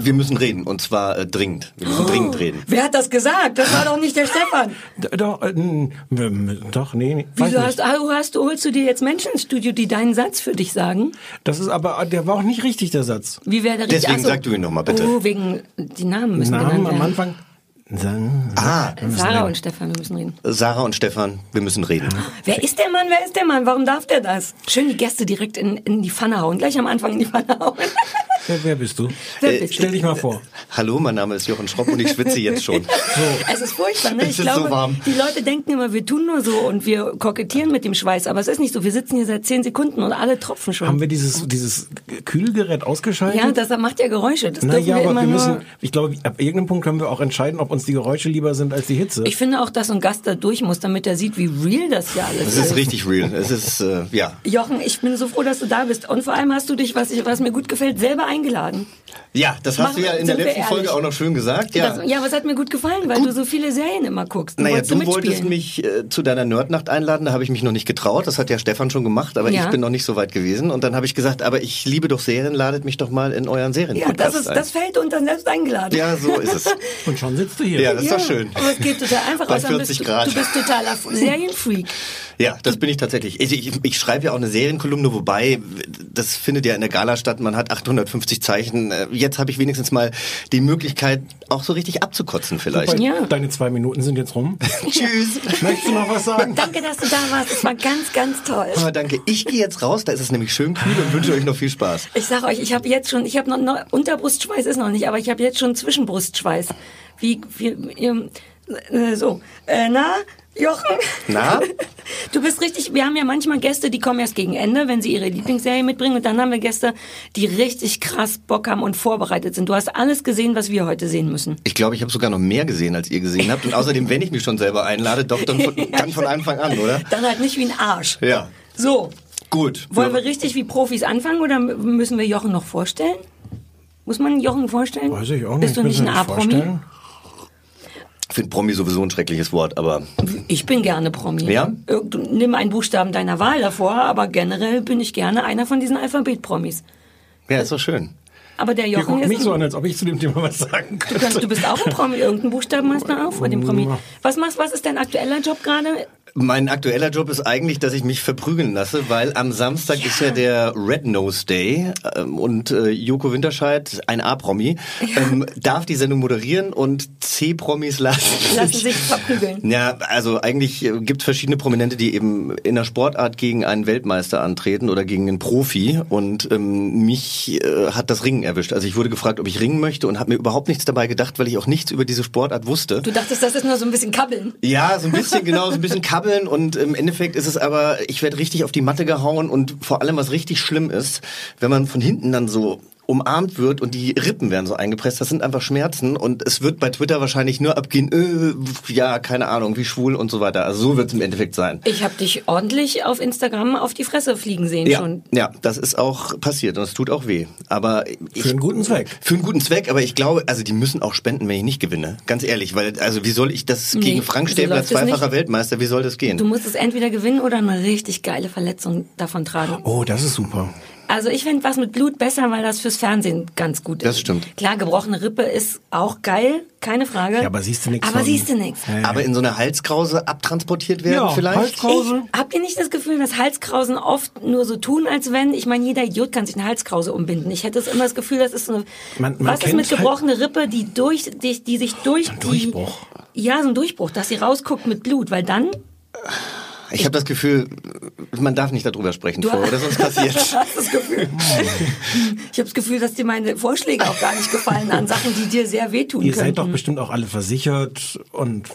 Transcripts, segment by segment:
Wir müssen reden und zwar äh, dringend. Wir müssen dringend reden. Wer hat das gesagt? Das war doch nicht der Stefan. Doch, äh, doch, nee, nee. Wieso hast, ah, hast, holst du dir jetzt Menschen ins Studio, die deinen Satz für dich sagen? Das ist aber, der war auch nicht richtig, der Satz. Wie wäre der richtig? Deswegen Ach so. sag du ihn noch mal, bitte. Oh, wegen, die Namen müssen Namen genannt am. Anfang. Ah, Sarah und Stefan, wir müssen reden. Sarah und Stefan, wir müssen reden. Wer ist der Mann? Wer ist der Mann? Warum darf der das? Schön die Gäste direkt in, in die Pfanne hauen. Gleich am Anfang in die Pfanne hauen. Wer, wer bist du? Wer bist Stell du? dich mal vor. Hallo, mein Name ist Jochen Schropp und ich schwitze jetzt schon. Es ist furchtbar, ne? Es Ich ist glaube, so warm. die Leute denken immer, wir tun nur so und wir kokettieren mit dem Schweiß, aber es ist nicht so. Wir sitzen hier seit zehn Sekunden und alle tropfen schon. Haben wir dieses, dieses Kühlgerät ausgeschaltet? ja, das macht ja Geräusche. Das Na dürfen ja, wir aber immer wir müssen, nur. ich glaube, ab irgendeinem Punkt können wir auch entscheiden, ob uns die Geräusche lieber sind als die Hitze. Ich finde auch, dass so ein Gast da durch muss, damit er sieht, wie real das hier alles Es ist richtig real. Es ist, äh, ja. Jochen, ich bin so froh, dass du da bist. Und vor allem hast du dich, was, ich, was mir gut gefällt, selber eingeladen. Ja, das hast Machen- du ja in der letzten Folge auch noch schön gesagt. Ja. Das, ja, aber es hat mir gut gefallen, weil du so viele Serien immer guckst. Und Naja, wolltest du mitspielen. wolltest mich äh, zu deiner Nerdnacht einladen, da habe ich mich noch nicht getraut. Das hat ja Stefan schon gemacht, aber Ja. ich bin noch nicht so weit gewesen. Und dann habe ich gesagt, aber ich liebe doch Serien, ladet mich doch mal in euren Ja, Serien-Podcast das, ist, ein. das fällt unter selbst eingeladen. ja, so ist es. und schon sitzt du hier. Ja, das ist doch schön. Aber es geht total einfach Bei aus. dann 40 bist du, Grad. Du bist totaler Serienfreak. Ja, das bin ich tatsächlich. Ich, ich, ich schreibe ja auch eine Serienkolumne, wobei das findet ja in der Gala statt. Man hat 850 Zeichen. Äh, Jetzt habe ich wenigstens mal die Möglichkeit, auch so richtig abzukotzen vielleicht. Wobei, Ja. Deine zwei Minuten sind jetzt rum. Tschüss. Möchtest du noch was sagen? Danke, dass du da warst. Es war ganz, ganz toll. Oh, danke. Ich gehe jetzt raus, da ist es nämlich schön kühl und wünsche euch noch viel Spaß. Ich sag euch, ich habe jetzt schon, ich habe noch, noch Unterbrustschweiß ist noch nicht, aber ich habe jetzt schon Zwischenbrustschweiß. Wie, wie, äh, so, äh, na, Jochen? Na? Du bist richtig, wir haben ja manchmal Gäste, die kommen erst gegen Ende, wenn sie ihre Lieblingsserie mitbringen und dann haben wir Gäste, die richtig krass Bock haben und vorbereitet sind. Du hast alles gesehen, was wir heute sehen müssen. Ich glaube, ich habe sogar noch mehr gesehen, als ihr gesehen habt. Und außerdem, wenn ich mich schon selber einlade, doch dann von, dann von Anfang an, oder? Dann halt nicht wie ein Arsch. Ja. So, Gut. wollen wir richtig wie Profis anfangen oder müssen wir Jochen noch vorstellen? Muss man Jochen vorstellen? Weiß ich auch nicht. Bist du nicht ein A-Promi? Ich finde Promi sowieso ein schreckliches Wort, aber Ich bin gerne Promi. Ja? Nimm einen Buchstaben deiner Wahl davor, aber generell bin ich gerne einer von diesen Alphabet-Promis. ja, ist doch schön. Aber der Jochen guckt ist... mich so an, als ob ich zu dem Thema was sagen du, könnte. kannst, du bist auch ein Promi. Irgendeinen Buchstaben hast du auch vor dem Promi. Was machst, was ist dein aktueller Job gerade? Mein aktueller Job ist eigentlich, dass ich mich verprügeln lasse, weil am Samstag ist ja der Red Nose Day ähm, und äh, Joko Winterscheid, ein A-Promi, ähm, darf die Sendung moderieren und C-Promis lassen, Lassen sich verprügeln. Ja, also eigentlich äh, gibt es verschiedene Prominente, die eben in der Sportart gegen einen Weltmeister antreten oder gegen einen Profi und ähm, mich äh, hat das Ringen erwischt. Also ich wurde gefragt, ob ich ringen möchte und habe mir überhaupt nichts dabei gedacht, weil ich auch nichts über diese Sportart wusste. Du dachtest, das ist nur so ein bisschen Kabbeln. Ja, so ein bisschen, genau, so ein bisschen kabbeln und im Endeffekt ist es aber, ich werde richtig auf die Matte gehauen und vor allem, was richtig schlimm ist, wenn man von hinten dann so umarmt wird und die Rippen werden so eingepresst, das sind einfach Schmerzen und es wird bei Twitter wahrscheinlich nur abgehen, äh, ja, keine Ahnung, wie schwul und so weiter. Also so wird es im Endeffekt sein. Ich habe dich ordentlich auf Instagram auf die Fresse fliegen sehen Ja, schon. ja, das ist auch passiert und es tut auch weh. Aber ich, Für einen guten Zweck. Für einen guten Zweck, aber ich glaube, also die müssen auch spenden, wenn ich nicht gewinne. Ganz ehrlich, weil also wie soll ich das Nee, gegen Frank so Stäbler, es zweifacher. Weltmeister, wie soll das gehen? Du musst es entweder gewinnen oder eine richtig geile Verletzung davon tragen. Oh, das ist super. Also ich finde was mit Blut besser, weil das fürs Fernsehen ganz gut ist. Das stimmt. Klar, gebrochene Rippe ist auch geil, keine Frage. Ja, aber siehst du nix Aber von- siehst du nichts. Aber in so eine Halskrause abtransportiert werden Ja, vielleicht? Halskrause. Ich, habt ihr nicht das Gefühl, dass Halskrausen oft nur so tun, als wenn, ich meine, jeder Idiot kann sich eine Halskrause umbinden. Ich hätte immer das Gefühl, das ist so eine, Man- man was ist mit halt- gebrochener Rippe, die durch, die, die sich durch die, Durchbruch. ja, so ein Durchbruch, dass sie rausguckt mit Blut, weil dann, Ich habe das Gefühl, man darf nicht darüber sprechen vorher, oder sonst passiert. hast das Gefühl, ich habe das Gefühl, dass dir meine Vorschläge auch gar nicht gefallen an Sachen, die dir sehr wehtun Ihr könnten. seid doch bestimmt auch alle versichert und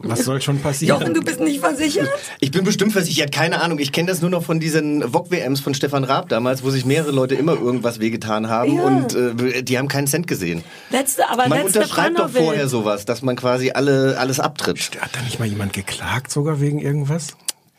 Was soll schon passieren? Jochen, du bist nicht versichert? Ich bin bestimmt versichert, keine Ahnung. Ich kenne das nur noch von diesen VOG-WMs von Stefan Raab damals, wo sich mehrere Leute immer irgendwas wehgetan haben Ja. und äh, die haben keinen Cent gesehen. Letzte, aber Man letzte unterschreibt doch vorher sowas, dass man quasi alle alles abtritt. Hat da nicht mal jemand geklagt sogar wegen irgendwas?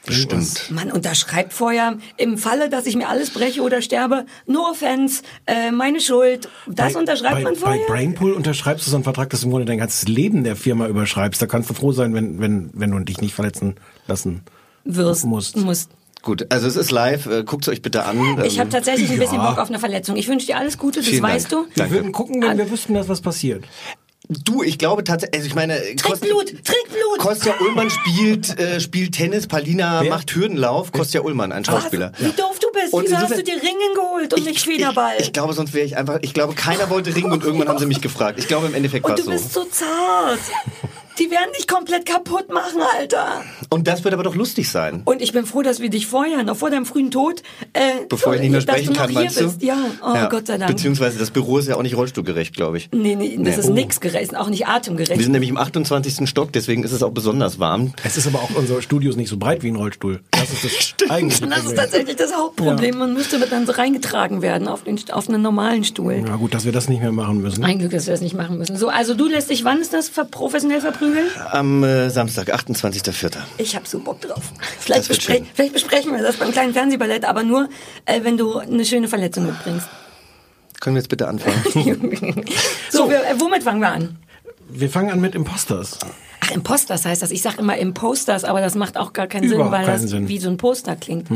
Bestimmt. Man unterschreibt vorher im Falle, dass ich mir alles breche oder sterbe, no offense, äh, meine Schuld. Das bei, unterschreibt bei, man vorher. Bei Brainpool unterschreibst du so einen Vertrag, dass du im Grunde dein ganzes Leben der Firma überschreibst. Da kannst du froh sein, wenn, wenn, wenn du dich nicht verletzen lassen Wirst, musst. musst. Gut, also es ist live, äh, guckt es euch bitte an. Ich Ähm, habe tatsächlich ein ja. bisschen Bock auf eine Verletzung. Ich wünsche dir alles Gute, das Vielen weißt Dank. du. Wir Danke. würden gucken, wenn wir wüssten, dass was passiert. Du, ich glaube tatsächlich, also ich meine, Trink Blut, trink Blut. Kostja Ullmann spielt, äh, spielt Tennis, Palina Wer? macht Hürdenlauf. Kostja Ullmann, ein Schauspieler. Was? Wie doof du bist. Und Wieso hast du dir Ringen geholt und nicht Federball? Ich, ich glaube, sonst wäre ich einfach, ich glaube, keiner wollte ringen und irgendwann haben sie mich gefragt. Ich glaube, im Endeffekt war und es du so. bist so zart. Die werden dich komplett kaputt machen, Alter. Und das wird aber doch lustig sein. Und ich bin froh, dass wir dich vorher, noch vor deinem frühen Tod, äh, Bevor ich nicht mehr sprechen du kann, hier meinst du? bist. Ja, oh Gott sei Dank. Beziehungsweise das Büro ist ja auch nicht rollstuhlgerecht, glaube ich. Nee, nee, das Nee. ist nix gerecht, auch nicht atemgerecht. Wir sind nämlich im 28. Stock, deswegen ist es auch besonders warm. Es ist aber auch unser Studio ist nicht so breit wie ein Rollstuhl. Das ist das eigentliche das ist tatsächlich das Hauptproblem. Man müsste dann so reingetragen werden auf, den, auf einen normalen Stuhl. Ja gut, dass wir das nicht mehr machen müssen. Ein Glück, dass wir das nicht machen müssen. So, also du lässt dich, wann ist das professionell verprügeln? Am äh, Samstag, 28.04. Ich hab so Bock drauf. Vielleicht, bespre schön. vielleicht besprechen wir das beim kleinen Fernsehballett, aber nur, äh, wenn du eine schöne Verletzung mitbringst. Können wir jetzt bitte anfangen? so, Wir, äh, womit fangen wir an? Wir fangen an mit Imposters. Ach, Imposters heißt das. Ich sag immer Imposters, aber das macht auch gar keinen Überhaupt Sinn, weil keinen das Sinn. Mhm. wie so ein Poster klingt.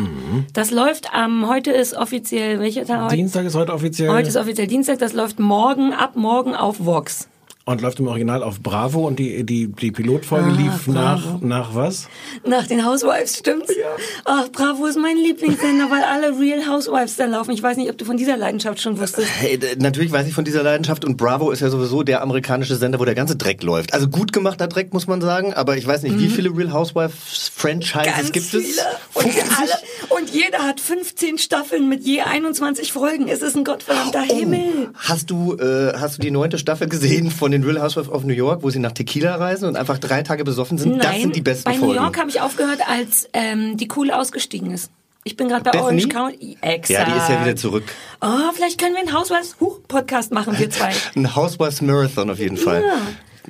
Das läuft am, heute ist offiziell, welcher Tag heute? Dienstag ist heute offiziell Heute ist offiziell Dienstag, das läuft morgen, ab morgen auf Vox. Und läuft im Original auf Bravo und die die die Pilotfolge Ah, lief nach nach was? Nach den Housewives, stimmt's? Ja. Ach, Bravo ist mein Lieblingssender, weil alle Real Housewives da laufen. Ich weiß nicht, ob du von dieser Leidenschaft schon wusstest. Hey, natürlich weiß ich von dieser Leidenschaft und Bravo ist ja sowieso der amerikanische Sender, wo der ganze Dreck läuft. Also gut gemachter Dreck, muss man sagen, aber ich weiß nicht, wie viele Real Housewives Franchises Mhm. Ganz gibt viele. es? Und, 50? alle, und jeder hat 15 Staffeln mit je 21 Folgen. Es ist ein gottverdammter Oh. Himmel. Hast du, äh, hast du die neunte Staffel gesehen von den Real Housewives of New York, wo sie nach Tequila reisen und einfach drei Tage besoffen sind? das sind die besten bei Folgen. New York habe ich aufgehört, als ähm, die Coole ausgestiegen ist. Ich bin gerade bei Bethany? Orange County. Exakt. ja, die ist ja wieder zurück. Oh, vielleicht können wir einen Housewives-Podcast machen, wir zwei. Ein Housewives Marathon auf jeden Fall. Ja.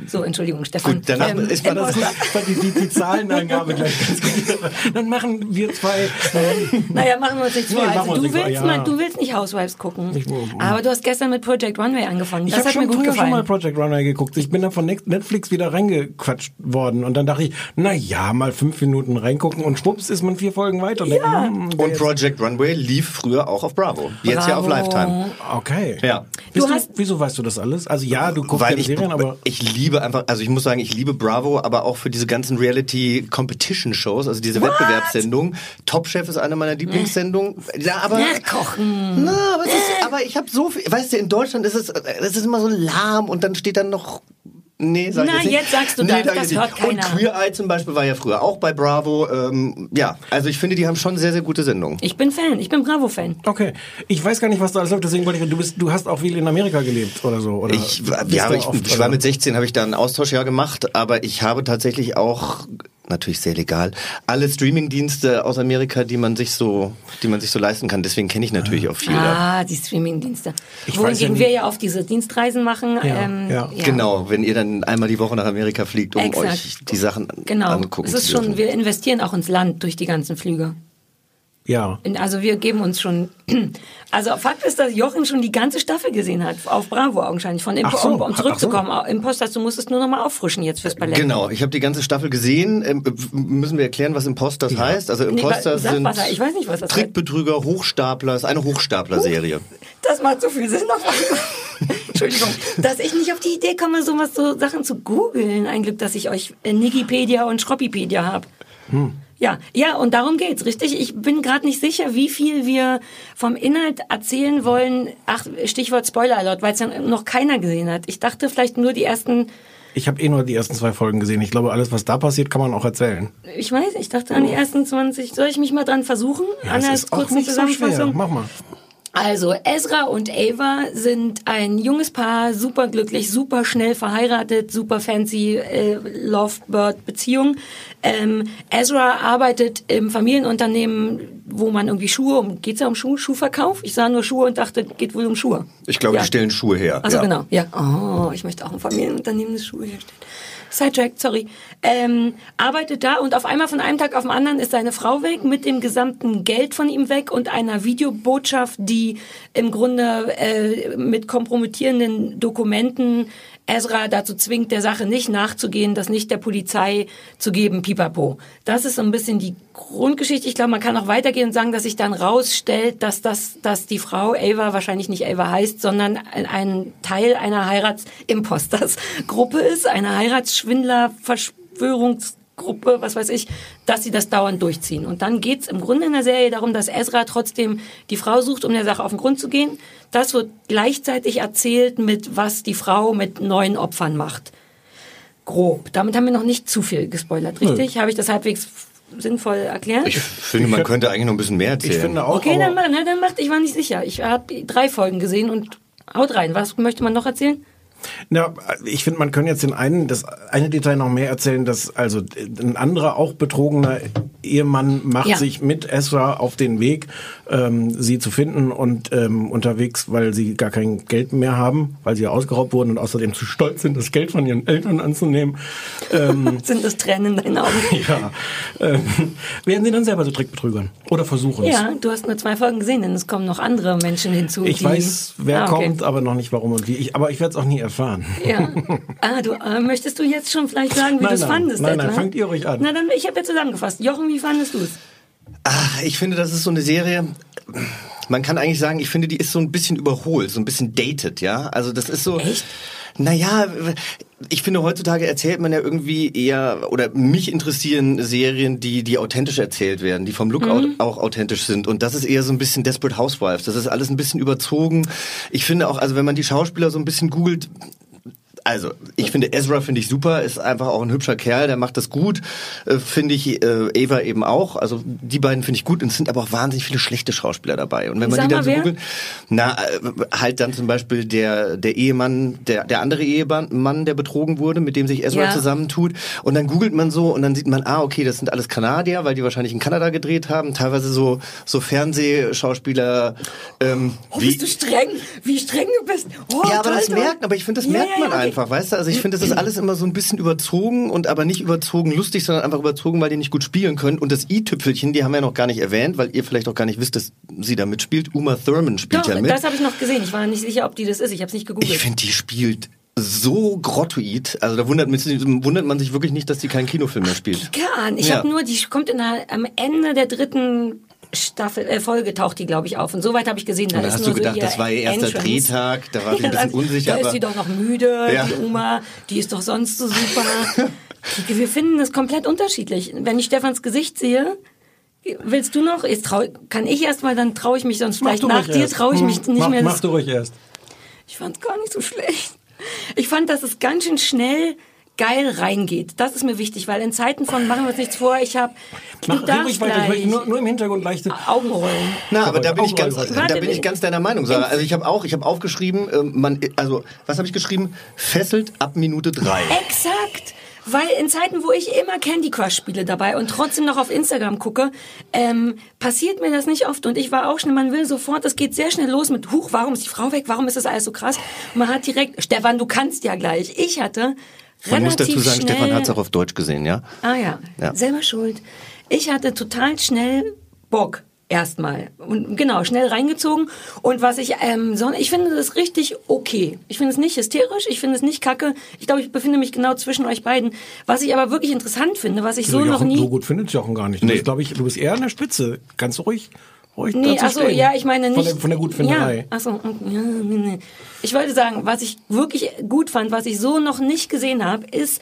So, Entschuldigung, Stefan. Gut, danach Ähm, ist war das Imposter. Die, die, die Zahlenangabe gleich ganz gut. Dann machen wir zwei. ähm, Naja, machen wir uns nicht Nee, vor. Also, du nicht vor, willst, ja. mal, du willst nicht Housewives gucken. Ich- Aber du hast gestern mit Project Runway angefangen. Ich Das habe hat mir schon gut früher gefallen. schon mal Project Runway geguckt. Ich bin dann von Netflix wieder reingequatscht worden und dann dachte ich, na ja, mal fünf Minuten reingucken und schwupps ist man vier Folgen weiter. Und denke, Ja. hm, Und Project Runway lief früher auch auf Bravo. Jetzt ja auf Bravo. Lifetime. Okay. Ja. Du du hast- wieso weißt du das alles? Also ja, du guckst Weil ja Serien, aber ich liebe einfach, also ich muss sagen, ich liebe Bravo, aber auch für diese ganzen Reality-Competition-Shows, also diese Wettbewerbssendungen. Top Chef ist eine meiner Lieblingssendungen. Ja, aber, Nachkochen. na, aber, ist, aber ich habe so viel, weißt du, in Deutschland ist es, es ist immer so lahm und dann steht dann noch Nee, sag Na, ich nicht. jetzt sagst du das, sag das ich hört nicht. Und keiner. Queer Eye zum Beispiel war ja früher auch bei Bravo. Ähm, ja, also ich finde, die haben schon sehr, sehr gute Sendungen. Ich bin Fan, ich bin Bravo-Fan. okay. Ich weiß gar nicht, was da alles läuft, deswegen wollte ich, du bist, du hast auch viel in Amerika gelebt oder so, oder? Ich, ja, ich, oft, ich war mit 16, habe ich da ein Austauschjahr gemacht, aber ich habe tatsächlich auch natürlich sehr legal alle Streamingdienste aus Amerika, die man sich so, die man sich so leisten kann. Deswegen kenne ich natürlich auch viele. Ah, die Streaming-Dienste. Ja Wohingegen nie- wir ja auf diese Dienstreisen machen. Ja, ähm, ja. Genau, wenn ihr dann einmal die Woche nach Amerika fliegt, um Exakt. euch die Sachen Genau. angucken Es ist zu dürfen. schon, wir investieren auch ins Land durch die ganzen Flüge. Ja. Also wir geben uns schon. Also Fakt ist, dass Jochen schon die ganze Staffel gesehen hat auf Bravo augenscheinlich von Impo so, um, um ach so. zurückzukommen. Imposters, du musstest nur noch mal auffrischen jetzt fürs Ballett. Genau, ich habe die ganze Staffel gesehen. Ähm, müssen wir erklären, was Imposters heißt? Also Nee, Imposters sag sind was, ich weiß nicht, was das heißt. Trickbetrüger, Hochstapler, ist eine Hochstapler-Serie. Das macht so viel Sinn. Entschuldigung, dass ich nicht auf die Idee komme, sowas so Sachen zu googeln. Ein Glück, dass ich euch äh, Nigipedia und Schroppipedia habe. Ja, ja, und darum geht's, richtig? Ich bin gerade nicht sicher, wie viel wir vom Inhalt erzählen wollen. Ach, Stichwort Spoiler Alert, weil es dann noch keiner gesehen hat. Ich dachte vielleicht nur die ersten, Ich habe eh nur die ersten zwei Folgen gesehen. Ich glaube, alles, was da passiert, kann man auch erzählen. ich weiß, ich dachte an die ersten 20. Soll ich mich mal dran versuchen? Ja, an der kurzen nicht so schwer. Zusammenfassung? Mach mal. Also, Ezra und Ava sind ein junges Paar, super glücklich, super schnell verheiratet, super fancy äh, Lovebird-Beziehung. Ähm, Ezra arbeitet im Familienunternehmen, wo man irgendwie Schuhe, um, geht's ja um Schuh, Schuhverkauf? Ich sah nur Schuhe und dachte, geht wohl um Schuhe. Ich glaube, Ja. die stellen Schuhe her. Also ja. genau, ja. Oh, ich möchte auch ein Familienunternehmen, das Schuhe herstellt. Sidetrack, sorry. Ähm, arbeitet da und auf einmal von einem Tag auf den anderen ist seine Frau weg, mit dem gesamten Geld von ihm weg und einer Videobotschaft, die im Grunde äh, mit kompromittierenden Dokumenten Ezra dazu zwingt, der Sache nicht nachzugehen, das nicht der Polizei zu geben, pipapo. Das ist so ein bisschen die Grundgeschichte. Ich glaube, man kann auch weitergehen und sagen, dass sich dann rausstellt, dass das, dass die Frau Ava wahrscheinlich nicht Ava heißt, sondern ein- Teil einer Heiratsimpostersgruppe ist, eine Heiratsschwindler-Verschwörungsgruppe, was weiß ich, dass sie das dauernd durchziehen. Und dann geht's im Grunde in der Serie darum, dass Ezra trotzdem die Frau sucht, um der Sache auf den Grund zu gehen. Das wird gleichzeitig erzählt mit, was die Frau mit neuen Opfern macht. Grob. Damit haben wir noch nicht zu viel gespoilert, richtig? Habe ich das halbwegs sinnvoll erklärt? Ich finde, man könnte eigentlich noch ein bisschen mehr erzählen. Ich finde auch, okay, dann, ne, dann macht, ich war nicht sicher. Ich habe drei Folgen gesehen und haut rein. Was möchte man noch erzählen? Na, ich finde, man kann jetzt den einen, das eine Detail noch mehr erzählen, dass also ein anderer auch betrogener Ehemann macht Ja. sich mit Ezra auf den Weg, ähm, sie zu finden und ähm, unterwegs, weil sie gar kein Geld mehr haben, weil sie ja ausgeraubt wurden und außerdem zu stolz sind, das Geld von ihren Eltern anzunehmen. Ähm, Sind das Tränen in deinen Augen? ja, ähm, werden sie dann selber so Trickbetrügern oder versuchen es. Ja, du hast nur zwei Folgen gesehen, denn es kommen noch andere Menschen hinzu. Ich weiß, wer Ah, okay. kommt, aber noch nicht warum und wie. Ich, aber ich werde es auch nie erfahren. Ja. Ah, du, äh, möchtest du jetzt schon vielleicht sagen, wie Nein, du es nein. fandest? Nein, nein, etwa? fangt ihr ruhig an. Na dann, ich habe ja zusammengefasst. Jochen, wie fandest du es? Ach, ich finde, das ist so eine Serie. Man kann eigentlich sagen, ich finde, die ist so ein bisschen überholt, so ein bisschen dated, ja. Also das ist so. Echt? Naja, ich finde, heutzutage erzählt man ja irgendwie eher, oder mich interessieren Serien, die, die authentisch erzählt werden, die vom Look au- auch authentisch sind. Und das ist eher so ein bisschen Desperate Housewives. Das ist alles ein bisschen überzogen. Ich finde auch, also wenn man die Schauspieler so ein bisschen googelt, also, ich finde Ezra finde ich super, ist einfach auch ein hübscher Kerl, der macht das gut. Äh, finde ich äh, Ava eben auch. Also die beiden finde ich gut und es sind aber auch wahnsinnig viele schlechte Schauspieler dabei. Und wenn man Sag die dann so wer? googelt, na äh, halt dann zum Beispiel der der Ehemann, der der andere Ehemann, Mann, der betrogen wurde, mit dem sich Ezra Ja. zusammentut. Und dann googelt man so und dann sieht man, ah okay, das sind alles Kanadier, weil die wahrscheinlich in Kanada gedreht haben. Teilweise so so Fernsehschauspieler. Ähm, Oh, bist du streng? Wie streng du bist. Oh, ja, aber toll, das merkt, aber ich finde, das Ja, merkt man ja, okay. einfach, weißt du? Also ich finde, das ist alles immer so ein bisschen überzogen und aber nicht überzogen lustig, sondern einfach überzogen, weil die nicht gut spielen können. Und das i-Tüpfelchen, die haben wir noch gar nicht erwähnt, weil ihr vielleicht auch gar nicht wisst, dass sie da mitspielt. Uma Thurman spielt Doch, ja mit. das habe ich noch gesehen. Ich war nicht sicher, ob die das ist. Ich habe es nicht gegoogelt. Ich finde, die spielt so grottoid. Also da wundert, man- wundert man sich wirklich nicht, dass die keinen Kinofilm mehr spielt. Kann. Ich Ja. habe nur, die kommt in der, am Ende der dritten Staffel, äh, Folge taucht die, glaube ich, auf. Und soweit habe ich gesehen. Da Und da ist hast nur du gedacht, so das war ihr erster Entrance. Drehtag, da war sie ein bisschen unsicher, Da ist sie doch noch müde, Ja. die Oma. Die ist doch sonst so super. Wir finden das komplett unterschiedlich. Wenn ich Stefans Gesicht sehe, willst du noch? Jetzt trau, kann ich erst mal, dann traue ich mich sonst vielleicht nach dir, traue ich mich Hm, nicht mach, mehr. Mach du ruhig erst. Ich fand es gar nicht so schlecht. Ich fand, dass es ganz schön schnell geil reingeht. Das ist mir wichtig, weil in Zeiten von machen wir uns nichts vor, ich habe Mach ruhig weiter. Ich möchte nur, nur im Hintergrund leichte. Augenrollen. Na, aber da bin ich ganz, Warte, da bin ich ganz deiner Meinung, Sarah. Also ich habe auch, ich habe aufgeschrieben, ähm, man, also was habe ich geschrieben? Fesselt ab Minute drei. Exakt. Weil in Zeiten, wo ich immer Candy Crush spiele dabei und trotzdem noch auf Instagram gucke, ähm, passiert mir das nicht oft. Und ich war auch schnell, man will sofort, das geht sehr schnell los mit, huch, warum ist die Frau weg? Warum ist das alles so krass? Und man hat direkt, Stefan, du kannst ja gleich. Ich hatte Man muss dazu sagen, schnell, Stefan hat es auch auf Deutsch gesehen, ja? Ah ja, Ja. selber schuld. Ich hatte total schnell Bock erstmal und genau schnell reingezogen und was ich ähm, so, ich finde das richtig okay. Ich finde es nicht hysterisch, ich finde es nicht kacke. Ich glaube, ich befinde mich genau zwischen euch beiden. Was ich aber wirklich interessant finde, was ich so So, noch Jochen, nie so gut findet Jochen gar nicht. Nee. glaube ich, du bist eher an der Spitze. Ganz ruhig, ruhig Nee, dazu achso, stehen. ja, ich meine nicht. Von der, von der Gutfinderei. Ja, achso, ja, nee, nee. Ich wollte sagen, was ich wirklich gut fand, was ich so noch nicht gesehen habe, ist,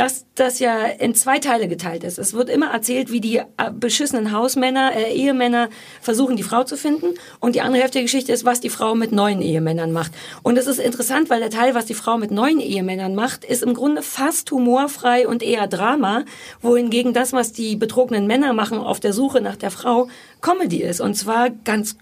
dass das ja in zwei Teile geteilt ist. Es wird immer erzählt, wie die äh, beschissenen Hausmänner, äh, Ehemänner versuchen, die Frau zu finden. Und die andere Hälfte der Geschichte ist, was die Frau mit neuen Ehemännern macht. Und es ist interessant, weil der Teil, was die Frau mit neuen Ehemännern macht, ist im Grunde fast humorfrei und eher Drama, wohingegen das, was die betrogenen Männer machen auf der Suche nach der Frau, Comedy ist. Und zwar ganz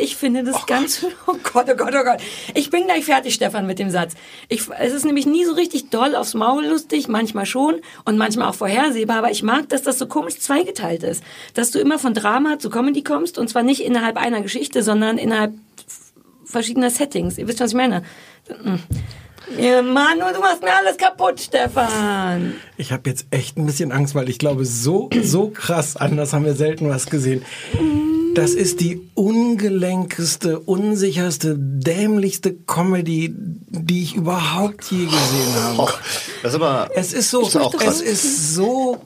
ich finde das ganz, oh Gott, oh Gott, oh Gott. Ich bin gleich fertig, Stefan, mit dem Satz. Ich, es ist nämlich nie so richtig doll aufs Maul lustig, manchmal schon und manchmal auch vorhersehbar, aber ich mag, dass das so komisch zweigeteilt ist. Dass du immer von Drama zu Comedy kommst und zwar nicht innerhalb einer Geschichte, sondern innerhalb verschiedener Settings. Ihr wisst, was ich meine. Ja, Mann, du machst mir alles kaputt, Stefan. Ich habe jetzt echt ein bisschen Angst, weil ich glaube, so, so krass anders haben wir selten was gesehen. Das ist die ungelenkeste, unsicherste, dämlichste Comedy, die ich überhaupt je gesehen habe. Das ist aber. Es ist so, Ist es ist so,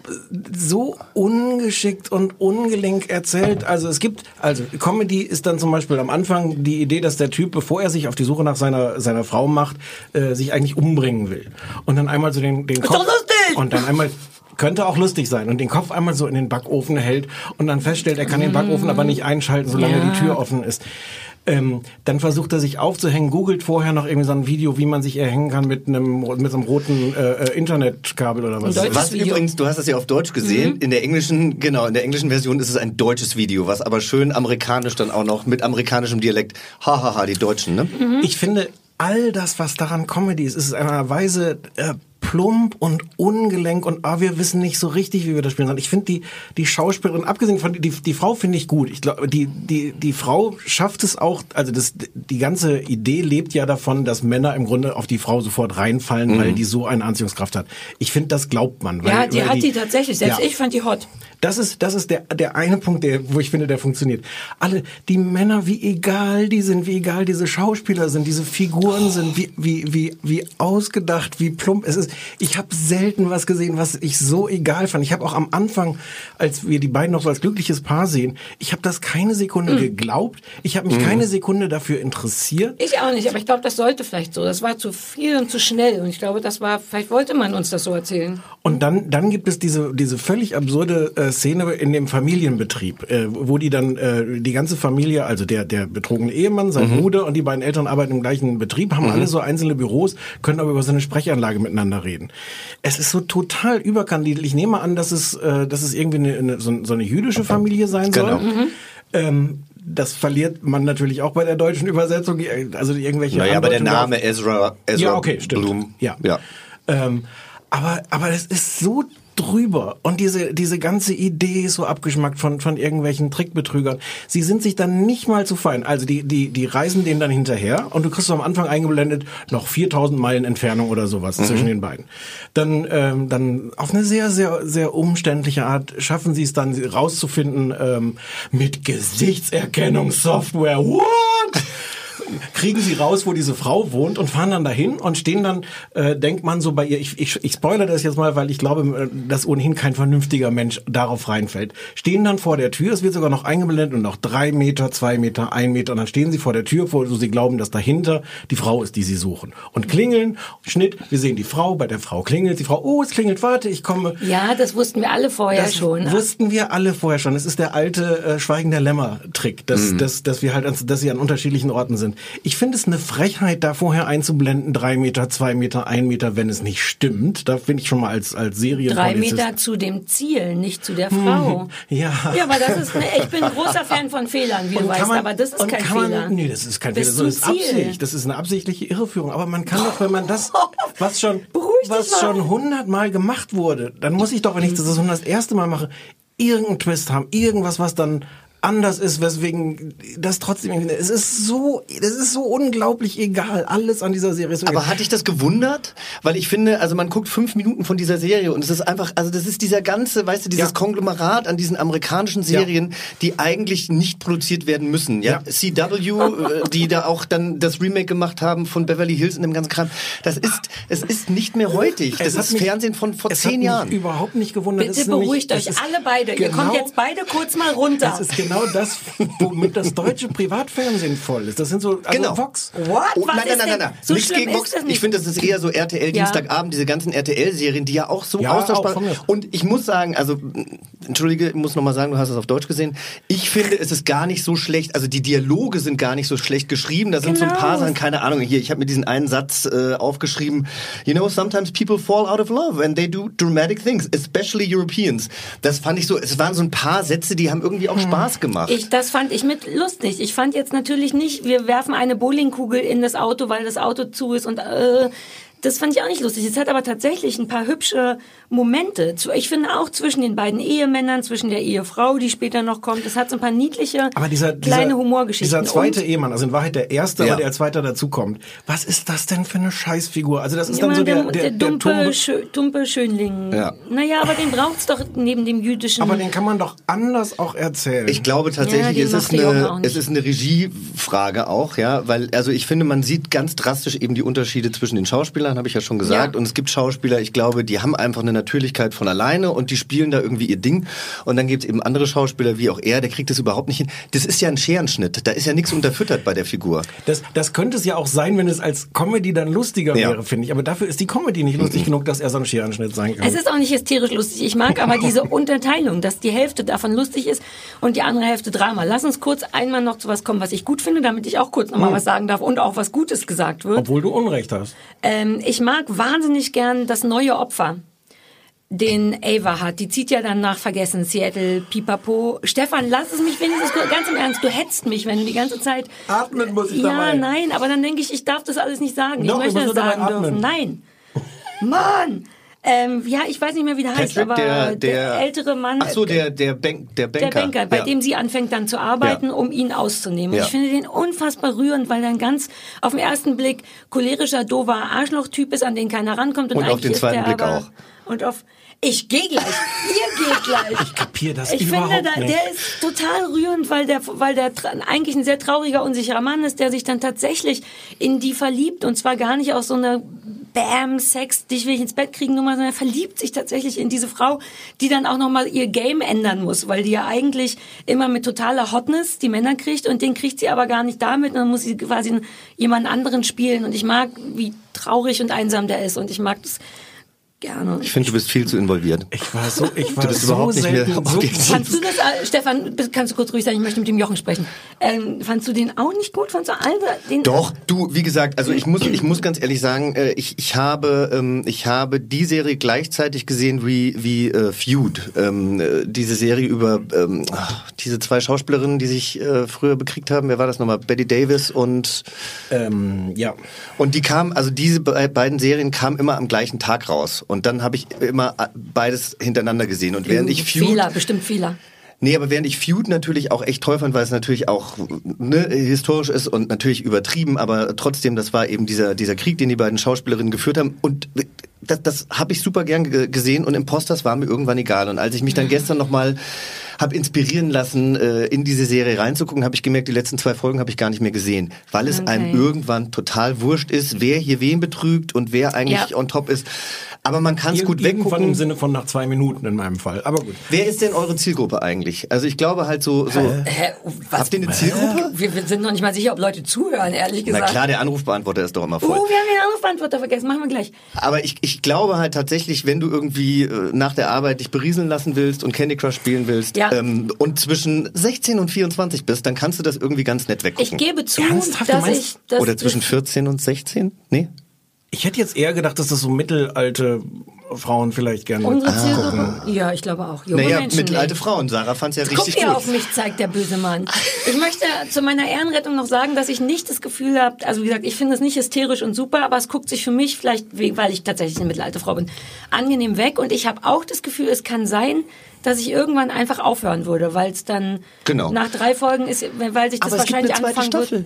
so ungeschickt und ungelenk erzählt. Also es gibt, also Comedy ist dann zum Beispiel am Anfang die Idee, dass der Typ, bevor er sich auf die Suche nach seiner seiner Frau macht, äh, sich eigentlich umbringen will und dann einmal so den den Kopf und dann einmal könnte auch lustig sein und den Kopf einmal so in den Backofen hält und dann feststellt, er kann den Backofen aber nicht einschalten, solange Ja. die Tür offen ist. Ähm, dann versucht er sich aufzuhängen, googelt vorher noch irgendwie so ein Video, wie man sich erhängen kann mit einem mit so einem roten äh, äh, Internetkabel oder was. Was Video. übrigens, du hast das ja auf Deutsch gesehen. In der englischen, genau, in der englischen Version ist es ein deutsches Video, was aber schön amerikanisch dann auch noch mit amerikanischem Dialekt. Hahaha, die Deutschen, ne? Ich finde, all das, was daran Comedy ist, ist in einer Weise äh, plump und ungelenk und ah, wir wissen nicht so richtig, wie wir das spielen sollen. Ich finde die die Schauspielerin, abgesehen von die die Frau finde ich gut. Ich glaube, die die die Frau schafft es auch. Also das die ganze Idee lebt ja davon, dass Männer im Grunde auf die Frau sofort reinfallen, weil die so eine Anziehungskraft hat. Ich finde, das glaubt man. Weil, Ja, die weil hat die tatsächlich. Selbst Ja. ich fand die hot. Das ist, das ist der, der eine Punkt, der, wo ich finde, der funktioniert. Alle, die Männer, wie egal die sind, wie egal diese Schauspieler sind, diese Figuren sind, wie, wie, wie, wie ausgedacht, wie plump es ist. Ich habe selten was gesehen, was ich so egal fand. Ich habe auch am Anfang, als wir die beiden noch so als glückliches Paar sehen, ich habe das keine Sekunde Mhm. geglaubt. Ich habe mich keine Sekunde dafür interessiert. Ich auch nicht, aber ich glaube, das sollte vielleicht so. Das war zu viel und zu schnell. Und ich glaube, das war, vielleicht wollte man uns das so erzählen. Und dann, dann gibt es diese, diese völlig absurde äh, Szene in dem Familienbetrieb, äh, wo die dann äh, die ganze Familie, also der, der betrogene Ehemann, sein Bruder und die beiden Eltern arbeiten im gleichen Betrieb, haben alle so einzelne Büros, können aber über so eine Sprechanlage miteinander reden. Es ist so total überkandidelt. Ich nehme an, dass es, äh, dass es irgendwie eine, eine, so, so eine jüdische Familie sein soll. Genau. Ähm, das verliert man natürlich auch bei der deutschen Übersetzung, also irgendwelche Naja, aber der Name Ezra, Ezra ja, okay, stimmt. Bloom. Ja. ja. Ähm, aber, aber es ist so drüber und diese diese ganze Idee ist so abgeschmackt von von irgendwelchen Trickbetrügern. Sie sind sich dann nicht mal zu fein. Also die die die reisen denen dann hinterher und du kriegst so am Anfang eingeblendet noch 4000 Meilen Entfernung oder sowas zwischen den beiden. Dann ähm, dann auf eine sehr sehr sehr umständliche Art schaffen sie es dann rauszufinden ähm, mit Gesichtserkennungssoftware. What? Kriegen sie raus, wo diese Frau wohnt und fahren dann dahin und stehen dann, äh, denkt man so bei ihr, ich, ich, ich spoilere das jetzt mal, weil ich glaube, äh, dass ohnehin kein vernünftiger Mensch darauf reinfällt. Stehen dann vor der Tür, es wird sogar noch eingeblendet und noch drei Meter, zwei Meter, ein Meter und dann stehen sie vor der Tür, wo sie glauben, dass dahinter die Frau ist, die sie suchen. Und klingeln, Schnitt, wir sehen die Frau, bei der Frau klingelt, die Frau, oh, es klingelt, warte, ich komme. Ja, das wussten wir alle vorher Das schon. wussten wir alle vorher schon. Es ist der alte äh, Schweigen der Lämmer-Trick, dass, dass, dass wir halt, an, dass sie an unterschiedlichen Orten sind. Ich finde es eine Frechheit, da vorher einzublenden, drei Meter, zwei Meter, ein Meter, wenn es nicht stimmt. Da finde ich schon mal als, als Drei Serienpolizist. Meter zu dem Ziel, nicht zu der Frau. Ja. Ja, aber das ist, ne, ich bin ein großer Fan von Fehlern, wie du Und weißt, kann man- aber das ist kein man, Fehler. Nee, das ist kein Bis Fehler, das ist. Absicht. Das ist eine absichtliche Irreführung. Aber man kann doch, wenn man das, was schon, Beruhig was schon hundertmal gemacht wurde, dann muss ich doch, wenn ich das das das erste Mal mache, irgendeinen Twist haben, irgendwas, was dann anders ist, weswegen das trotzdem, irgendwie- es ist so, das ist so unglaublich egal. Alles an dieser Serie ist so Aber egal. hat dich das gewundert? Weil ich finde, also man guckt fünf Minuten von dieser Serie und es ist einfach, also das ist dieser ganze, weißt du, dieses Ja. Konglomerat an diesen amerikanischen Serien, die eigentlich nicht produziert werden müssen. Ja, Ja. CW, äh, die da auch dann das Remake gemacht haben von Beverly Hills in dem ganzen Kram. Das ist, es ist nicht mehr heutig. Das Es ist mich- Fernsehen von vor es hat zehn mich Jahren. überhaupt nicht gewundert. Es Bitte nämlich- beruhigt es euch alle beide. Ihr kommt genau- jetzt beide kurz mal runter. Das ist genau das, womit das deutsche Privatfernsehen voll ist. Das sind so, also Genau. Vox. What? Oh, Was nein, ist nein, nein, nein, nein. So Nichts gegen das nicht. Ich finde, das ist eher so RTL Ja. Dienstagabend, diese ganzen RTL-Serien, die ja auch so Ja, mir. Und ich muss sagen, also, entschuldige, ich muss nochmal sagen, du hast es auf Deutsch gesehen. Ich finde, es ist gar nicht so schlecht, also die Dialoge sind gar nicht so schlecht geschrieben. Da sind so ein Genau. paar Sachen, keine Ahnung, hier, ich habe mir diesen einen Satz äh, aufgeschrieben. You know, sometimes people fall out of love and they do dramatic things, especially Europeans. Das fand ich so, es waren so ein paar Sätze, die haben irgendwie auch Spaß Gemacht. Ich, das fand ich mit lustig. Ich fand jetzt natürlich nicht, wir werfen eine Bowlingkugel in das Auto, weil das Auto zu ist und äh, das fand ich auch nicht lustig. Es hat aber tatsächlich ein paar hübsche Momente. Zu- Ich finde auch zwischen den beiden Ehemännern, zwischen der Ehefrau, die später noch kommt, es hat so ein paar niedliche Aber dieser, kleine dieser, Humorgeschichten. dieser zweite Und- Ehemann, also in Wahrheit der erste, Ja. aber der als zweiter dazukommt. Was ist das denn für eine Scheißfigur? Also das ist Ja, dann so der, der, der, der, dumpe. Schö dumpe Schönling. Ja. Naja, aber den braucht's doch neben dem jüdischen. Aber den kann man doch anders auch erzählen. Ich glaube Ja, tatsächlich, den es, ist eine, es ist eine Regiefrage auch, ja, weil also ich finde, man sieht ganz drastisch eben die Unterschiede zwischen den Schauspielern, habe ich ja schon gesagt, Ja. und es gibt Schauspieler, ich glaube, die haben einfach eine Natürlichkeit von alleine und die spielen da irgendwie ihr Ding und dann gibt es eben andere Schauspieler wie auch er, der kriegt das überhaupt nicht hin. Das ist ja ein Scherenschnitt, da ist ja nichts unterfüttert bei der Figur. Das, das könnte es ja auch sein, wenn es als Comedy dann lustiger Ja. wäre, finde ich. Aber dafür ist die Comedy nicht lustig genug, dass er so ein Scherenschnitt sein kann. Es ist auch nicht hysterisch lustig. Ich mag aber diese Unterteilung, dass die Hälfte davon lustig ist und die andere Hälfte Drama. Lass uns kurz einmal noch zu was kommen, was ich gut finde, damit ich auch kurz noch mal was sagen darf und auch was Gutes gesagt wird. Obwohl du Unrecht hast. Ähm, ich mag wahnsinnig gern das neue Opfer, den Ava hat. Die zieht ja dann nach Vergessen, Seattle, Pipapo. Stefan, lass es mich wenigstens ganz im Ernst. Du hetzt mich, wenn du die ganze Zeit... Atmen muss ich Ja, dabei. nein, aber dann denke ich, ich darf das alles nicht sagen. Doch, ich möchte das sagen dürfen. Nein. Mann! Ähm, ja, ich weiß nicht mehr, wie der heißt, Patrick, aber der, der, ältere Mann... Ach so, der, der, Bank, der der Banker. Banker, bei ja. dem sie anfängt dann zu arbeiten, Ja. um ihn auszunehmen. Ja. ich finde den unfassbar rührend, weil er ein ganz auf den ersten Blick cholerischer, dover Arschloch-Typ ist, an den keiner rankommt. Und, Und auf den zweiten der Blick aber, auch. Und auf ich gehe gleich, ihr geht gleich. Ich kapier das Ich überhaupt finde, da, nicht. der ist total rührend, weil der, weil der eigentlich ein sehr trauriger, unsicherer Mann ist, der sich dann tatsächlich in die verliebt und zwar gar nicht aus so einer Bam, Sex, dich will ich ins Bett kriegen Nummer, sondern er verliebt sich tatsächlich in diese Frau, die dann auch nochmal ihr Game ändern muss, weil die ja eigentlich immer mit totaler Hotness die Männer kriegt und den kriegt sie aber gar nicht damit dann muss sie quasi jemand anderen spielen. Und ich mag, wie traurig und einsam der ist. Und ich mag das gerne. Ich finde, du bist viel zu involviert. Ich war so, ich war Du bist so überhaupt nicht mehr so objektiv. Fandst du das, Stefan, kannst du kurz ruhig sein, ich möchte mit dem Jochen sprechen. Ähm, fandst du den auch nicht gut? Fandst du all den? Doch, du, wie gesagt, also ich muss, ich muss ganz ehrlich sagen, äh, ich, ich habe, ähm, ich habe die Serie gleichzeitig gesehen wie, wie äh, Feud. Ähm, äh, diese Serie über ähm, diese zwei Schauspielerinnen, die sich äh, früher bekriegt haben. Wer war das nochmal? Betty Davis und Ähm, ja. und die kamen, also diese be beiden Serien kamen immer am gleichen Tag raus. Und dann habe ich immer äh, beides hintereinander gesehen. Und während ich Feud Fehler, bestimmt Fehler. Nee, aber während ich Feud natürlich auch echt toll fand, weil es natürlich auch ne, historisch ist und natürlich übertrieben, aber trotzdem, das war eben dieser, dieser Krieg, den die beiden Schauspielerinnen geführt haben. Und das, das habe ich super gern ge- gesehen und Imposters war mir irgendwann egal. Und als ich mich dann gestern nochmal habe inspirieren lassen, äh, in diese Serie reinzugucken, habe ich gemerkt, die letzten zwei Folgen habe ich gar nicht mehr gesehen, weil es Okay. einem irgendwann total wurscht ist, wer hier wen betrügt und wer eigentlich Ja. on top ist. Aber man kann es gut Irgendwann weggucken. im Sinne von nach zwei Minuten in meinem Fall. Aber gut. Wer ist denn eure Zielgruppe eigentlich? Also ich glaube halt so, so Hä, was? Habt ihr eine Zielgruppe? Wir, wir sind noch nicht mal sicher, ob Leute zuhören, ehrlich Na gesagt. klar, der Anrufbeantworter ist doch immer Oh, voll. wir haben den Anrufbeantworter vergessen. Machen wir gleich. Aber ich, ich glaube halt tatsächlich, wenn du irgendwie äh, nach der Arbeit dich berieseln lassen willst und Candy Crush spielen willst Ja. ähm, und zwischen 16 und 24 bist, dann kannst du das irgendwie ganz nett Ich weggucken. gebe zu, Ernsthaft? Du dass ich... Dass Oder zwischen 14 und 16? Nee? Ich hätte jetzt eher gedacht, dass das so mittelalte Frauen vielleicht gerne Unsere gucken. Zielgruppe? Ja, ich glaube auch. Junge Naja, Menschen mittelalte nicht. Frauen. Sarah fand's ja Guck richtig gut. auf mich, zeigt der böse Mann. Ich möchte zu meiner Ehrenrettung noch sagen, dass ich nicht das Gefühl habe, also wie gesagt, ich finde es nicht hysterisch und super, aber es guckt sich für mich vielleicht, we- weil ich tatsächlich eine mittelalte Frau bin, angenehm weg. Und ich habe auch das Gefühl, es kann sein, dass ich irgendwann einfach aufhören würde, weil es dann Genau. nach drei Folgen ist, weil sich das Aber es gibt eine wahrscheinlich anfangen Staffel. wird.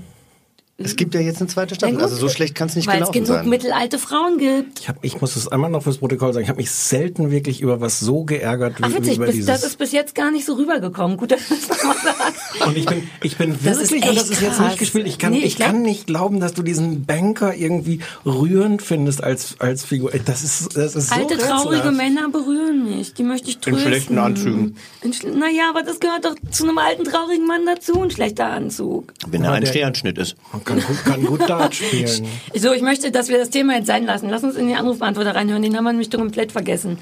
Es gibt ja jetzt eine zweite Staffel. gut, Also so schlecht kann es nicht Weil es gelaufen genug sein. mittelalte Frauen gibt. Ich, hab, ich muss es einmal noch fürs Protokoll sagen. Ich habe mich selten wirklich über was so geärgert wie, Ach wie witzig, über bis, dieses. das ist bis jetzt gar nicht so rübergekommen. Gut, dass du das nochmal sagst. und ich bin, ich bin Das ist wirklich, und das ist jetzt krass. nicht gespielt, ich kann, Nee, ich ich glaub- kann nicht glauben, dass du diesen Banker irgendwie rührend findest als, als Figur. Das ist, das ist so Alte, traurige rätselhaft. Männer berühren mich. Die möchte ich trösten. schlechten Anzügen. In schl- Naja, aber das gehört doch zu einem alten, traurigen Mann dazu, ein schlechter Anzug. Wenn er ein Sternschnitt ist. Man kann gut, kann gut Dart spielen. So, ich möchte, dass wir das Thema jetzt sein lassen. Lass uns in den Anrufbeantworter reinhören. Den haben wir nämlich komplett vergessen.